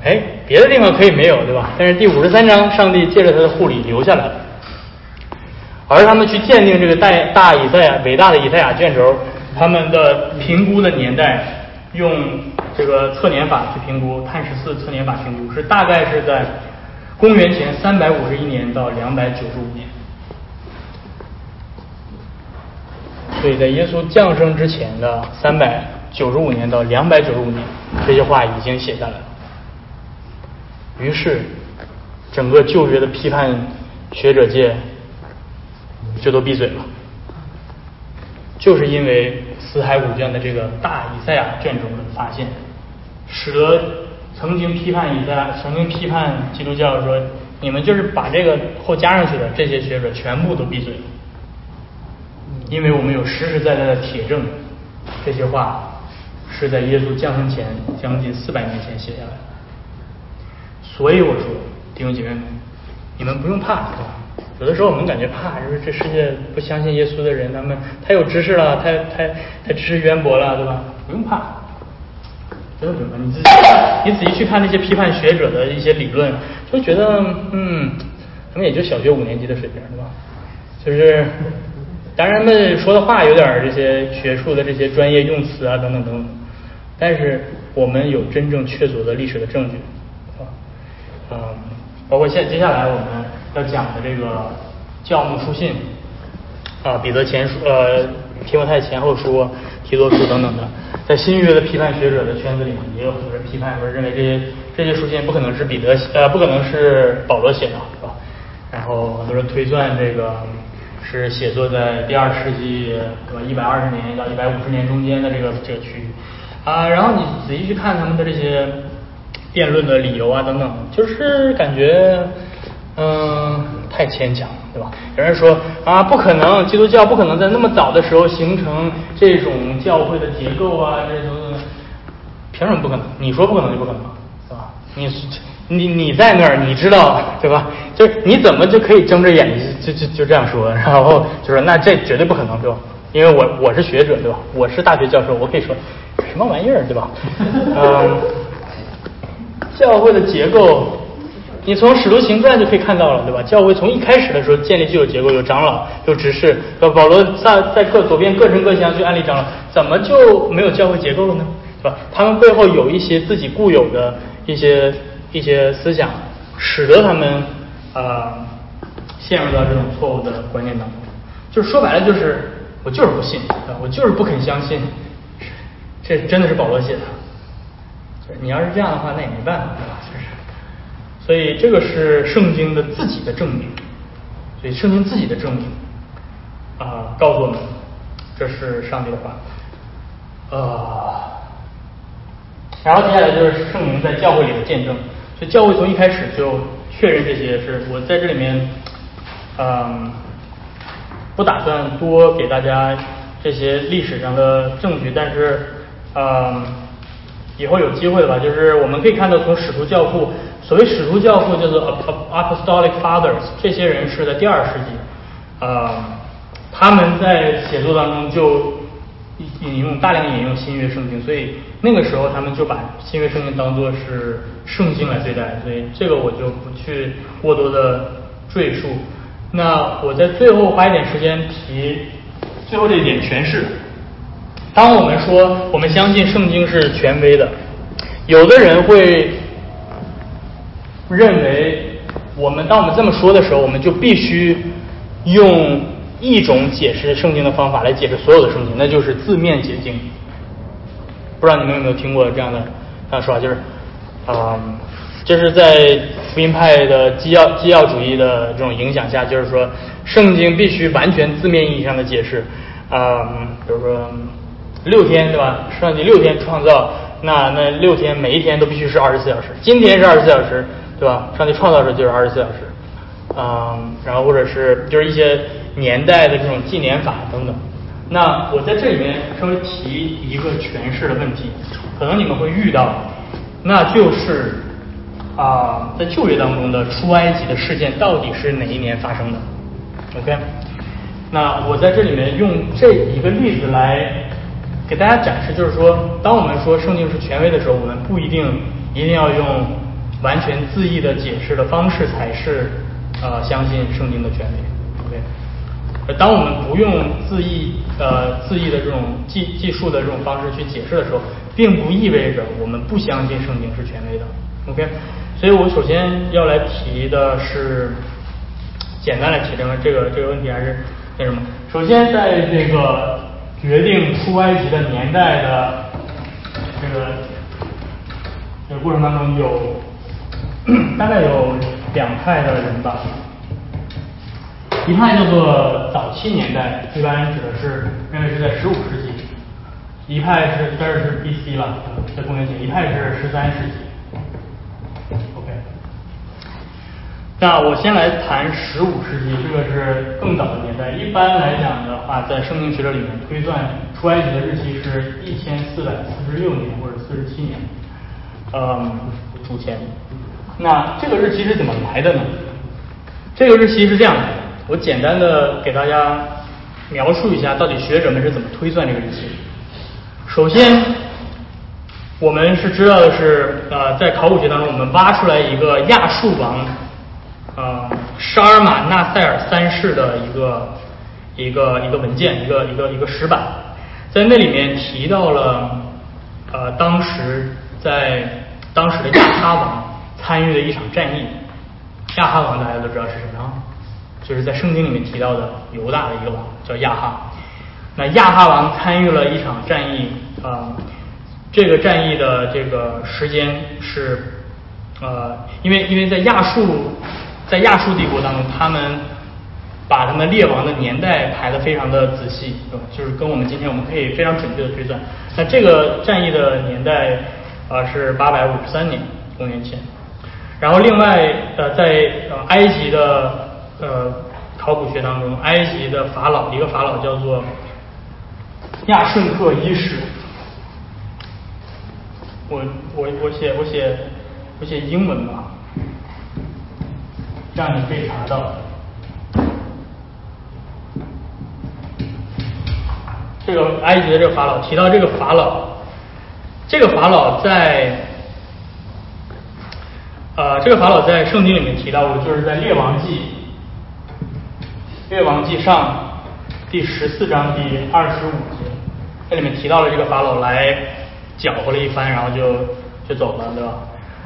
哎，别的地方可以没有，对吧？但是第五十三章，上帝借着他的护理留下来了。而他们去鉴定这个大大以赛亚伟大的以赛亚卷轴，他们的评估的年代用这个测年法去评估，碳十四测年法评估是大概是在公元前三百五十一年到两百九十五年。所以在耶稣降生之前的三百九十五年到两百九十五年，这些话已经写下来了。于是，整个旧约的批判学者界就都闭嘴了，就是因为死海古卷的这个大以赛亚卷轴的发现，使得曾经批判以赛亚、曾经批判基督教说你们就是把这个后加上去的这些学者全部都闭嘴。因为我们有实实在在的铁证，这些话是在耶稣降生前将近四百年前写下来的。所以我说，弟兄姐妹们，你们不用怕，对吧？有的时候我们感觉怕，就是这世界不相信耶稣的人，他们太有知识了，太太太知识渊博了，对吧？不用怕，真的不用怕。你自己你仔细去看那些批判学者的一些理论，就觉得嗯，他们也就小学五年级的水平，对吧？就是。当然，他们说的话有点这些学术的这些专业用词啊，等等等等。但是我们有真正确凿的历史的证据，嗯，包括现接下来我们要讲的这个教牧书信啊，彼得前书、呃，提摩太前后书、提多书等等的，在新约的批判学者的圈子里面，也有很多人批判说，认为这些这些书信不可能是彼得呃，不可能是保罗写的，是吧？然后很多人推算这个。是写作在第二世纪，对吧？一百二十年到一百五十年中间的这个这个区域啊，然后你仔细去看他们的这些辩论的理由啊等等，就是感觉嗯太牵强，对吧？有人说啊不可能，基督教不可能在那么早的时候形成这种教会的结构啊，这种凭什么不可能？你说不可能就不可能，是吧？你你你在那儿，你知道对吧？就是你怎么就可以睁着眼睛就就就这样说？然后就说那这绝对不可能，对吧？因为我我是学者，对吧？我是大学教授，我可以说什么玩意儿，对吧？<laughs> 嗯，教会的结构，你从使徒行传就可以看到了，对吧？教会从一开始的时候建立就有结构，有长老，有执事。保罗在在各左边各城各乡去安利长老，怎么就没有教会结构了呢？对吧？他们背后有一些自己固有的一些。一些思想，使得他们呃陷入到这种错误的观念当中。就是说白了，就是我就是不信，我就是不肯相信，这真的是保罗写的。你要是这样的话，那也没办法，对吧？就是，所以这个是圣经的自己的证明。所以圣经自己的证明啊，告诉我们这是上帝的话。呃，然后接下来就是圣灵在教会里的见证。所以教会从一开始就确认这些是我在这里面，嗯，不打算多给大家这些历史上的证据，但是，嗯，以后有机会吧，就是我们可以看到从使徒教父，所谓使徒教父叫做 apostolic fathers，这些人是在第二世纪，呃，他们在写作当中就。引用大量引用新约圣经，所以那个时候他们就把新约圣经当做是圣经来对待，所以这个我就不去过多的赘述。那我在最后花一点时间提最后这一点诠释。当我们说我们相信圣经是权威的，有的人会认为我们当我们这么说的时候，我们就必须用一种解释圣经的方法来解释所有的圣经，那就是字面解经。不知道你们有没有听过这样的这样说法？就是，嗯，这是在福音派的基要基要主义的这种影响下，就是说圣经必须完全字面意义上的解释。嗯，比如说六天对吧？上帝六天创造，那那六天每一天都必须是二十四小时。今天是二十四小时，对吧？上帝创造时就是二十四小时。嗯，然后或者是就是一些年代的这种纪年法等等。那我在这里面稍微提一个诠释的问题，可能你们会遇到，那就是啊，在旧约当中的出埃及的事件到底是哪一年发生的？OK，那我在这里面用这一个例子来给大家展示，就是说，当我们说圣经是权威的时候，我们不一定一定要用完全字义的解释的方式才是呃相信圣经的权威。OK。当我们不用字义呃字义的这种记记述的这种方式去解释的时候，并不意味着我们不相信圣经是权威的。OK，所以我首先要来提的是，简单来提这个这个这个问题还是那什么？首先，在这个决定出埃及的年代的这个这个过程当中，有大概有两派的人吧。一派叫做早期年代，一般指的是认为是在十五世纪；一派是这是 B.C. 了，在公元前；一派是十三世纪。OK，那我先来谈十五世纪，这个是更早的年代。一般来讲的话，在圣经学者里面推算出埃及的日期是一千四百四十六年或者四十七年，嗯，主前。那这个日期是怎么来的呢？这个日期是这样的。我简单的给大家描述一下，到底学者们是怎么推算这个日期。首先，我们是知道的是，呃，在考古学当中，我们挖出来一个亚述王，呃，沙尔马纳塞尔三世的一个一个一个文件，一个一个一个石板，在那里面提到了，呃，当时在当时的亚哈王参与的一场战役。亚哈王大家都知道是什么啊？就是在圣经里面提到的犹大的一个王叫亚哈，那亚哈王参与了一场战役啊，这个战役的这个时间是呃，因为因为在亚述在亚述帝国当中，他们把他们列王的年代排的非常的仔细，就是跟我们今天我们可以非常准确的推算。那这个战役的年代啊是八百五十三年公元前，然后另外呃在呃埃及的。呃，考古学当中，埃及的法老一个法老叫做亚顺克一世。我我我写我写我写英文吧，这样你可以查到。这个埃及的这个法老提到这个法老，这个法老在呃这个法老在圣经里面提到过，就是在列王记。《列王纪上》第十四章第二十五节，这里面提到了这个法老来搅和了一番，然后就就走了，对吧？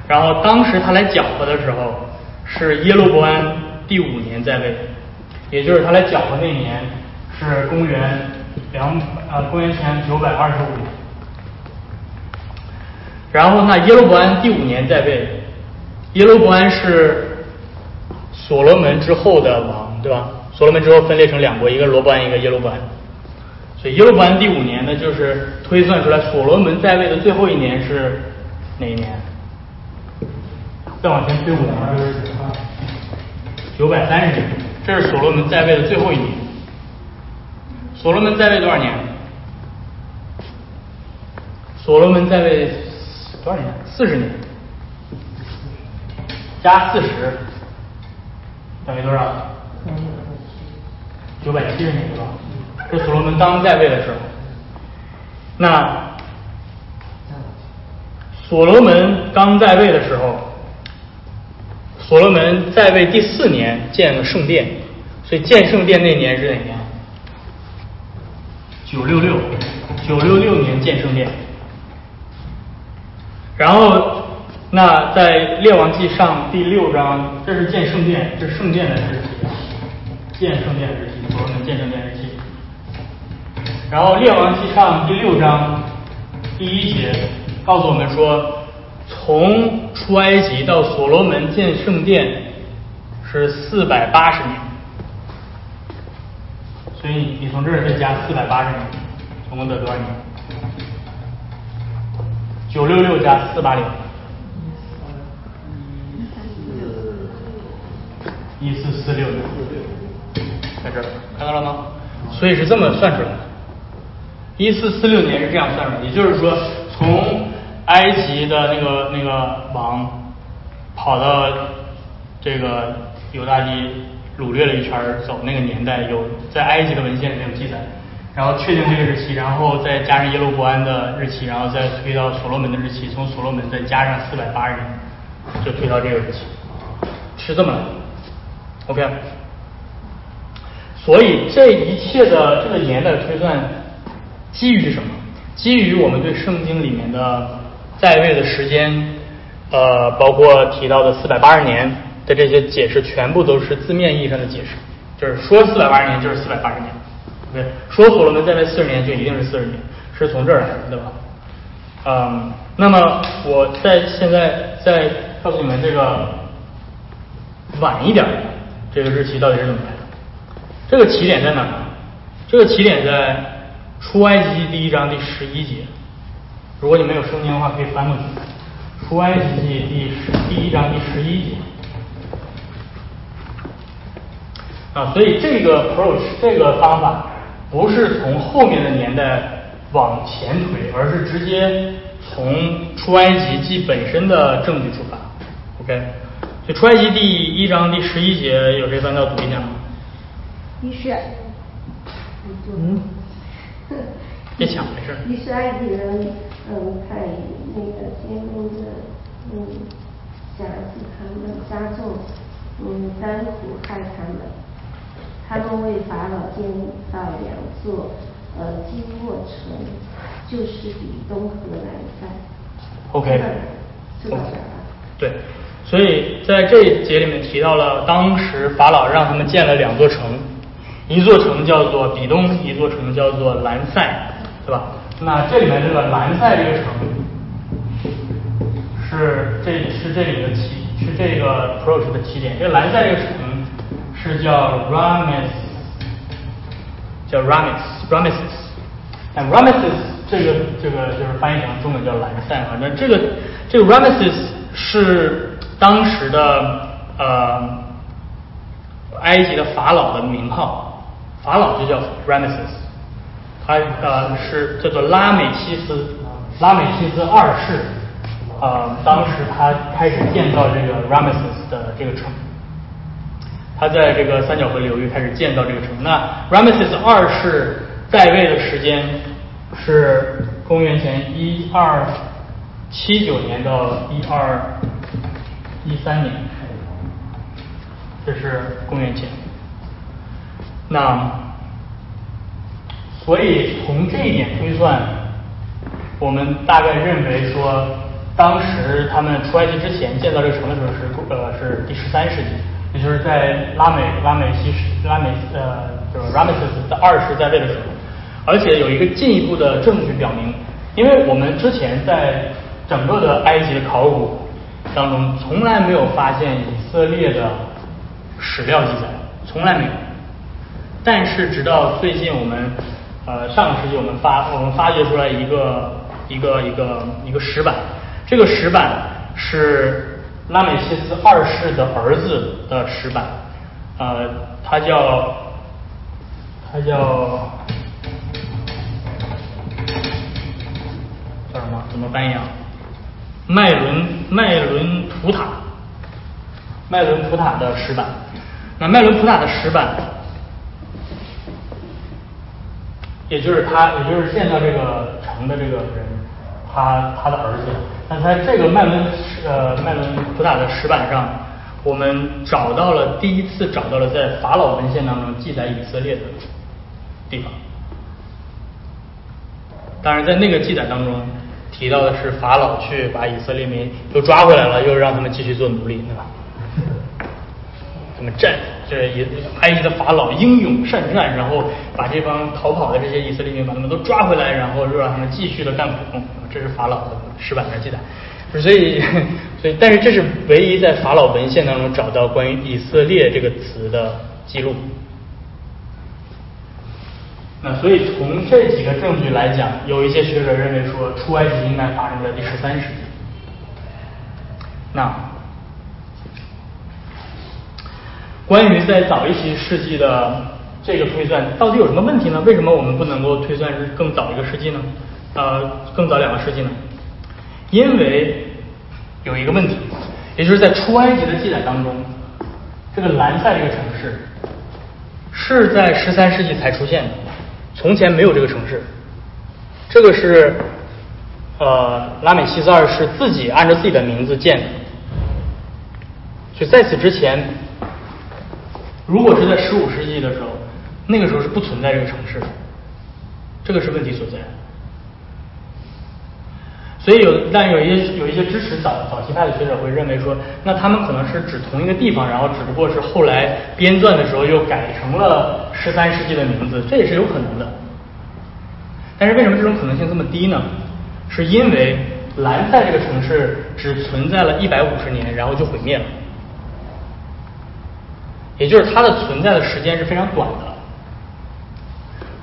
然后当时他来搅和的时候，是耶路伯安第五年在位，也就是他来搅和那年是公元两啊公元前九百二十五年。然后那耶路伯安第五年在位，耶路伯安是所罗门之后的王，对吧？所罗门之后分裂成两国，一个罗伯安，一个耶路伯安。所以耶路伯安第五年呢，就是推算出来所罗门在位的最后一年是哪一年？再往前推五年就是九百三十年，这是所罗门在位的最后一年。所罗门在位多少年？所罗门在位多少年？四十年，加四十等于多少？九百七十年是吧？这所罗门刚在位的时候。那所罗门刚在位的时候，所罗门在位第四年建了圣殿，所以建圣殿那年是哪年？九六六，九六六年建圣殿。然后，那在列王记上第六章，这是建圣殿，这是圣殿的日期。建圣殿日期，所罗门建圣殿日期。然后《列王纪上》第六章第一节告诉我们说，从出埃及到所罗门建圣殿是四百八十年，所以你从这儿再加四百八十年，总共得多少年？九六六加四八零，一四四六年，在这儿看到了吗？所以是这么算出来的。一四四六年是这样算出来的，也就是说，从埃及的那个那个王跑到这个犹大地掳掠了一圈走，那个年代有在埃及的文献里面有记载，然后确定这个日期，然后再加上耶路伯安的日期，然后再推到所罗门的日期，从所罗门再加上四百八十年，就推到这个日期，是这么来的。OK，所以这一切的这个年代推算基于什么？基于我们对圣经里面的在位的时间，呃，包括提到的四百八十年的这些解释，全部都是字面意义上的解释，就是说四百八十年就是四百八十年，OK，说所罗门在位四十年就一定是四十年，是从这儿来的，对吧？嗯，那么我在现在再告诉你们这个晚一点的这个日期到底是怎么来的？这个起点在哪？这个起点在出埃及第一章第十一节。如果你没有圣经的话，可以翻过去。出埃及记第十第一章第十一节。啊，所以这个 approach 这个方法不是从后面的年代往前推，而是直接从出埃及记本身的证据出发。OK，所以出埃及第一章第十一节有谁翻到读一下吗？于是，嗯，别抢，没事。于是埃及人嗯派那个监工的嗯辖制他们加重嗯担苦害他们，他们为法老建造两座呃基沃城，就是比东和南塞。OK，知道这儿吧？对，所以在这一节里面提到了，当时法老让他们建了两座城，一座城叫做比东，一座城叫做兰塞，对吧？那这里面这个兰塞这个城是这是这里的起是这个 approach 的起点，这个兰塞这个城是叫 Rames，叫 Rames Rameses。但 Rameses 这个这个就是翻译成中文叫兰塞，反正这个这个 Rameses 是当时的呃埃及的法老的名号，法老就叫 Rameses，他呃是叫做拉美西斯，拉美西斯二世，呃当时他开始建造这个 Ramesses 的这个城。他在这个三角河流域开始建造这个城。那 Ramesses 二世在位的时间是公元前一二七九年到一二一三年，这是公元前。那所以从这一点推算，我们大概认为说，当时他们出埃及之前建造这个城的时候是呃是第十三世纪，也就是在拉美拉美西斯拉美呃就是 Rameses 的二世在位的时候，而且有一个进一步的证据表明，因为我们之前在整个的埃及的考古当中，从来没有发现以色列的史料记载，从来没有。但是直到最近，我们呃上个世纪我们发我们发掘出来一个一个一个一个石板，这个石板是拉美西斯二世的儿子的石板，呃，他叫他叫叫什么？怎么翻译啊？麦伦麦伦图塔，麦伦图塔的石板。那麦伦图塔的石板。也就是他，也就是建造这个城的这个人，他他的儿子。那在这个麦伦呃麦伦普塔的石板上，我们找到了第一次找到了在法老文献当中记载以色列的地方。当然，在那个记载当中提到的是法老去把以色列民又抓回来了，又让他们继续做奴隶，对吧？他们战，这以埃及的法老英勇善战，然后把这帮逃跑的这些以色列民把他们都抓回来，然后又让他们继续的干苦工。这是法老的石板上记载。所以，所以，但是这是唯一在法老文献当中找到关于以色列这个词的记录。那所以从这几个证据来讲，有一些学者认为说出埃及应该发生在第十三世纪。那关于在早一些世纪的这个推算，到底有什么问题呢？为什么我们不能够推算是更早一个世纪呢？呃，更早两个世纪呢？因为有一个问题，也就是在出埃及的记载当中，这个兰塞这个城市是在十三世纪才出现的，从前没有这个城市。这个是呃拉美西斯二世自己按照自己的名字建的，就在此之前，如果是在十五世纪的时候，那个时候是不存在这个城市的，这个是问题所在。所以有，但有一些有一些支持早早期派的学者会认为说，那他们可能是指同一个地方，然后只不过是后来编撰的时候又改成了十三世纪的名字，这也是有可能的。但是为什么这种可能性这么低呢？是因为兰塞这个城市只存在了一百五十年，然后就毁灭了，也就是它的存在的时间是非常短的。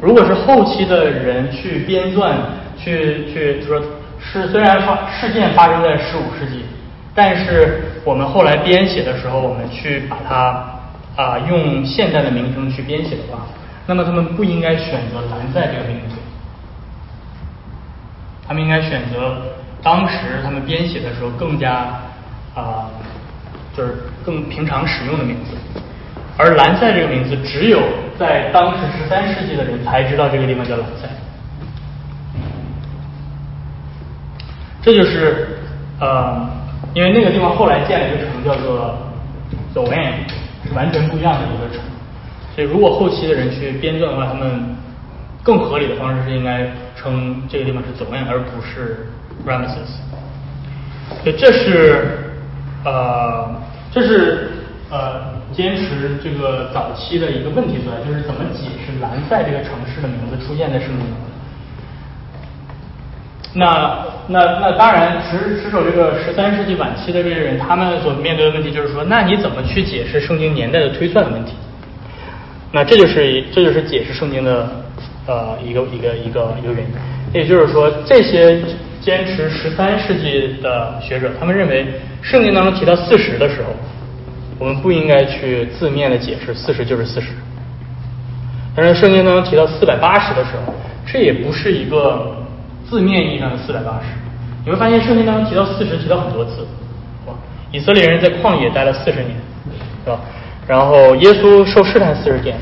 如果是后期的人去编撰，去去就说。是虽然发事件发生在十五世纪，但是我们后来编写的时候，我们去把它啊用现代的名称去编写的话，那么他们不应该选择兰塞这个名字，他们应该选择当时他们编写的时候更加啊就是更平常使用的名字，而兰塞这个名字只有在当时十三世纪的人才知道这个地方叫兰塞。这就是呃，因为那个地方后来建了一个城叫做 Zoan，是完全不一样的一个城。所以如果后期的人去编撰的话，他们更合理的方式是应该称这个地方是 Zoan，而不是 Ramses。所以这是呃，这是呃，坚持这个早期的一个问题所在，就是怎么解释兰塞这个城市的名字出现在圣经。那那那当然，持持守这个十三世纪晚期的这些人，他们所面对的问题就是说，那你怎么去解释圣经年代的推算的问题？那这就是这就是解释圣经的呃一个一个一个一个原因。也就是说，这些坚持十三世纪的学者，他们认为圣经当中提到四十的时候，我们不应该去字面的解释四十就是四十。但是圣经当中提到四百八十的时候，这也不是一个。字面意义上的四百八十，你会发现圣经当中提到四十，提到很多次？以色列人在旷野待了四十年，是吧？然后耶稣受试探四十天，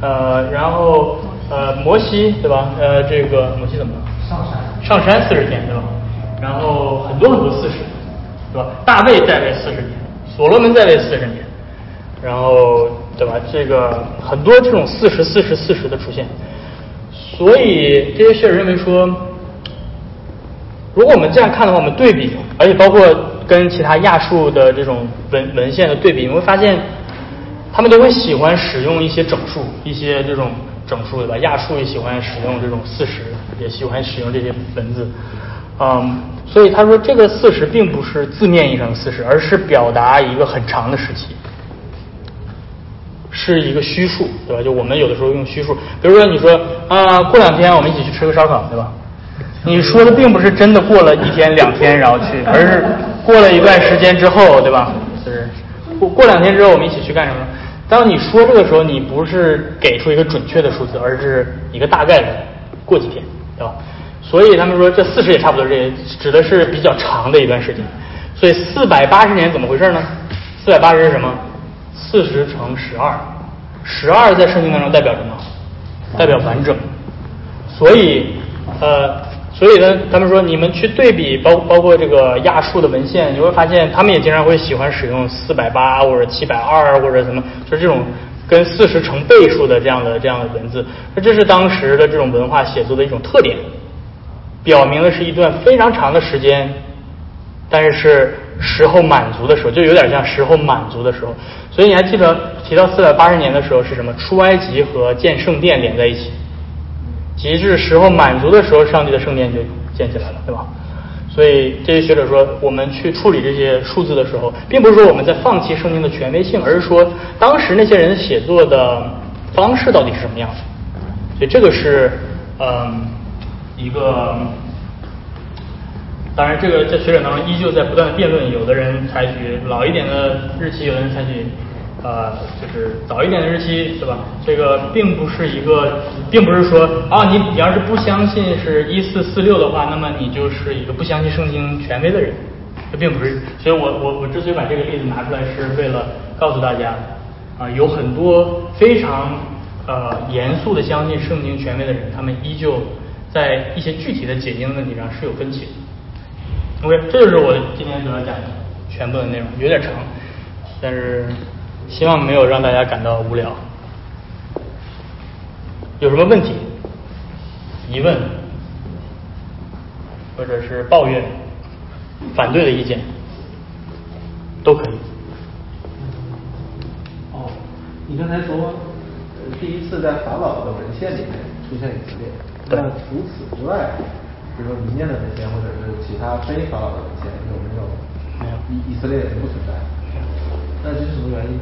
呃，然后呃摩西，对吧？呃，这个摩西怎么了？上山。上山四十天，对吧？然后很多很多四十，对吧？大卫在位四十年，所罗门在位四十年，然后对吧？这个很多这种四十、四十、四十的出现。所以这些学者认为说，如果我们这样看的话，我们对比，而且包括跟其他亚述的这种文文献的对比，你会发现，他们都会喜欢使用一些整数，一些这种整数，对吧？亚述也喜欢使用这种四十，也喜欢使用这些文字，嗯，所以他说这个四十并不是字面意义上的四十，而是表达一个很长的时期。是一个虚数，对吧？就我们有的时候用虚数，比如说你说啊，过两天我们一起去吃个烧烤，对吧？你说的并不是真的过了一天两天然后去，<laughs> 而是过了一段时间之后，对吧？就是过过两天之后我们一起去干什么？当你说这个时候，你不是给出一个准确的数字，而是一个大概的过几天，对吧？所以他们说这四十也差不多，这指的是比较长的一段时间。所以四百八十年怎么回事呢？四百八十是什么？四十乘十二，十二在圣经当中代表什么？代表完整。所以，呃，所以呢，他们说你们去对比，包包括这个亚述的文献，你会发现他们也经常会喜欢使用四百八或者七百二或者什么，就是这种跟四十成倍数的这样的这样的文字。那这是当时的这种文化写作的一种特点，表明的是一段非常长的时间，但是是时候满足的时候，就有点像时候满足的时候。所以你还记得提到四百八十年的时候是什么？出埃及和建圣殿连在一起，极致时候满足的时候，上帝的圣殿就建起来了，对吧？所以这些学者说，我们去处理这些数字的时候，并不是说我们在放弃圣经的权威性，而是说当时那些人写作的方式到底是什么样子。所以这个是嗯一个。当然，这个在学者当中依旧在不断的辩论。有的人采取老一点的日期，有的人采取呃，就是早一点的日期，对吧？这个并不是一个，并不是说啊，你你要是不相信是一四四六的话，那么你就是一个不相信圣经权威的人。这并不是。所以我我我之所以把这个例子拿出来，是为了告诉大家啊，有很多非常呃严肃的相信圣经权威的人，他们依旧在一些具体的解经问题上是有分歧的。OK，这就是我今天主要讲的全部的内容，有点长，但是希望没有让大家感到无聊。有什么问题、疑问，或者是抱怨、反对的意见，都可以。哦，你刚才说第一次在法老的文献里面出现以色列，那除此之外？比如说民间的文献，或者是其他非法老的文献，有没有？没有，以以色列人不存在。那这是什么原因？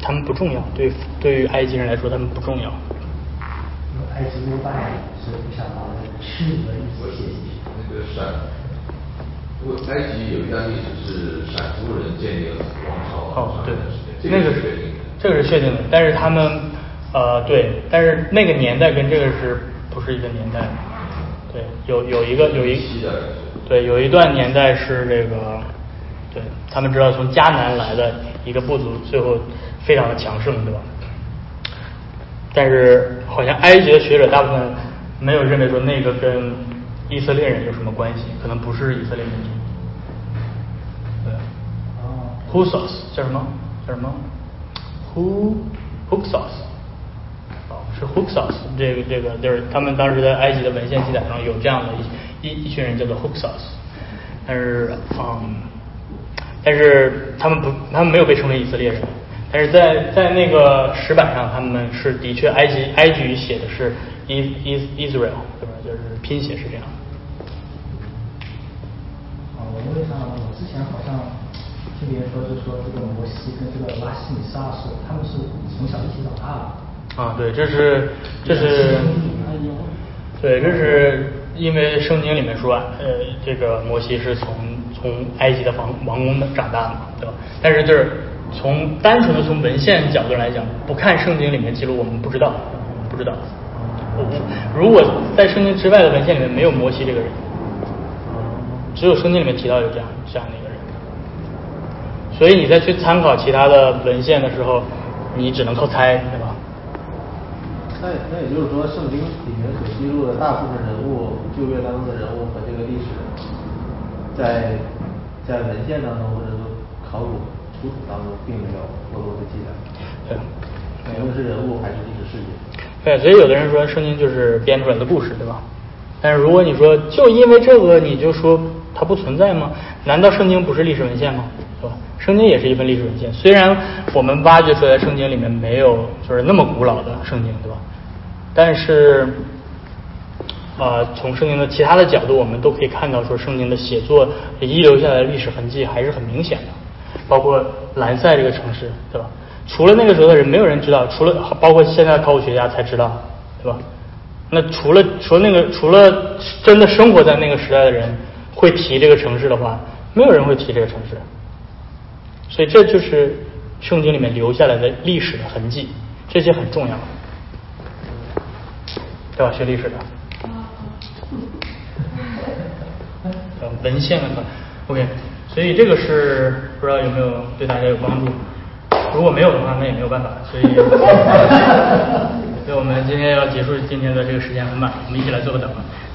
他们不重要，对对于埃及人来说，他们不重要。埃及多半是不想把虚拟的意思写进去。那个闪，不过埃及有一段历史是闪族人建立了王朝。哦，对，那个是这个是确定的，但是他们呃对，但是那个年代跟这个是不是一个年代？对，有有一个有一对有一段年代是这个，对他们知道从迦南来的一个部族，最后非常的强盛，对吧？但是好像埃及的学者大部分没有认为说那个跟以色列人有什么关系，可能不是以色列民族。对，Husas 叫什么？叫什么？Hu Husas。是 Hyksos，这个这个就是他们当时在埃及的文献记载上有这样的一一一群人叫做 Hyksos，但是嗯，但是他们不，他们没有被称为以色列人，但是在在那个石板上，他们是的确埃及埃及语写的是 Is Is Israel，对吧？就是拼写是这样。啊，我因为啥？我之前好像听别人说，就说这个摩西跟这个拉希米沙说，他们是从小一起长大的。啊，对，这是这是，对，这是因为圣经里面说，呃，这个摩西是从从埃及的王王宫的长大嘛，对吧？但是就是从单纯的从文献角度来讲，不看圣经里面记录，我们不知道，不知道。如果在圣经之外的文献里面没有摩西这个人，只有圣经里面提到有这样这样的一个人，所以你再去参考其他的文献的时候，你只能靠猜，对吧？那那也就是说，圣经里面所记录的大部分人物，旧约当中的人物和这个历史，在在文献当中或者说考古出土当中，并没有过多的记载。对，无论是人物还是历史事件。对，所以有的人说圣经就是编出来的故事，对吧？但是如果你说就因为这个你就说它不存在吗？难道圣经不是历史文献吗？对吧？圣经也是一份历史文献，虽然我们挖掘出来圣经里面没有就是那么古老的圣经，对吧？但是，呃，从圣经的其他的角度，我们都可以看到，说圣经的写作遗留下来的历史痕迹还是很明显的。包括兰塞这个城市，对吧？除了那个时候的人，没有人知道。除了包括现在考古学家才知道，对吧？那除了除了那个除了真的生活在那个时代的人会提这个城市的话，没有人会提这个城市。所以这就是圣经里面留下来的历史的痕迹，这些很重要。对吧？学历史的，<laughs> 文献的，OK，所以这个是不知道有没有对大家有帮助。如果没有的话，那也没有办法。所以，<laughs> 所以我们今天要结束今天的这个时间很晚，我们一起来做个祷告。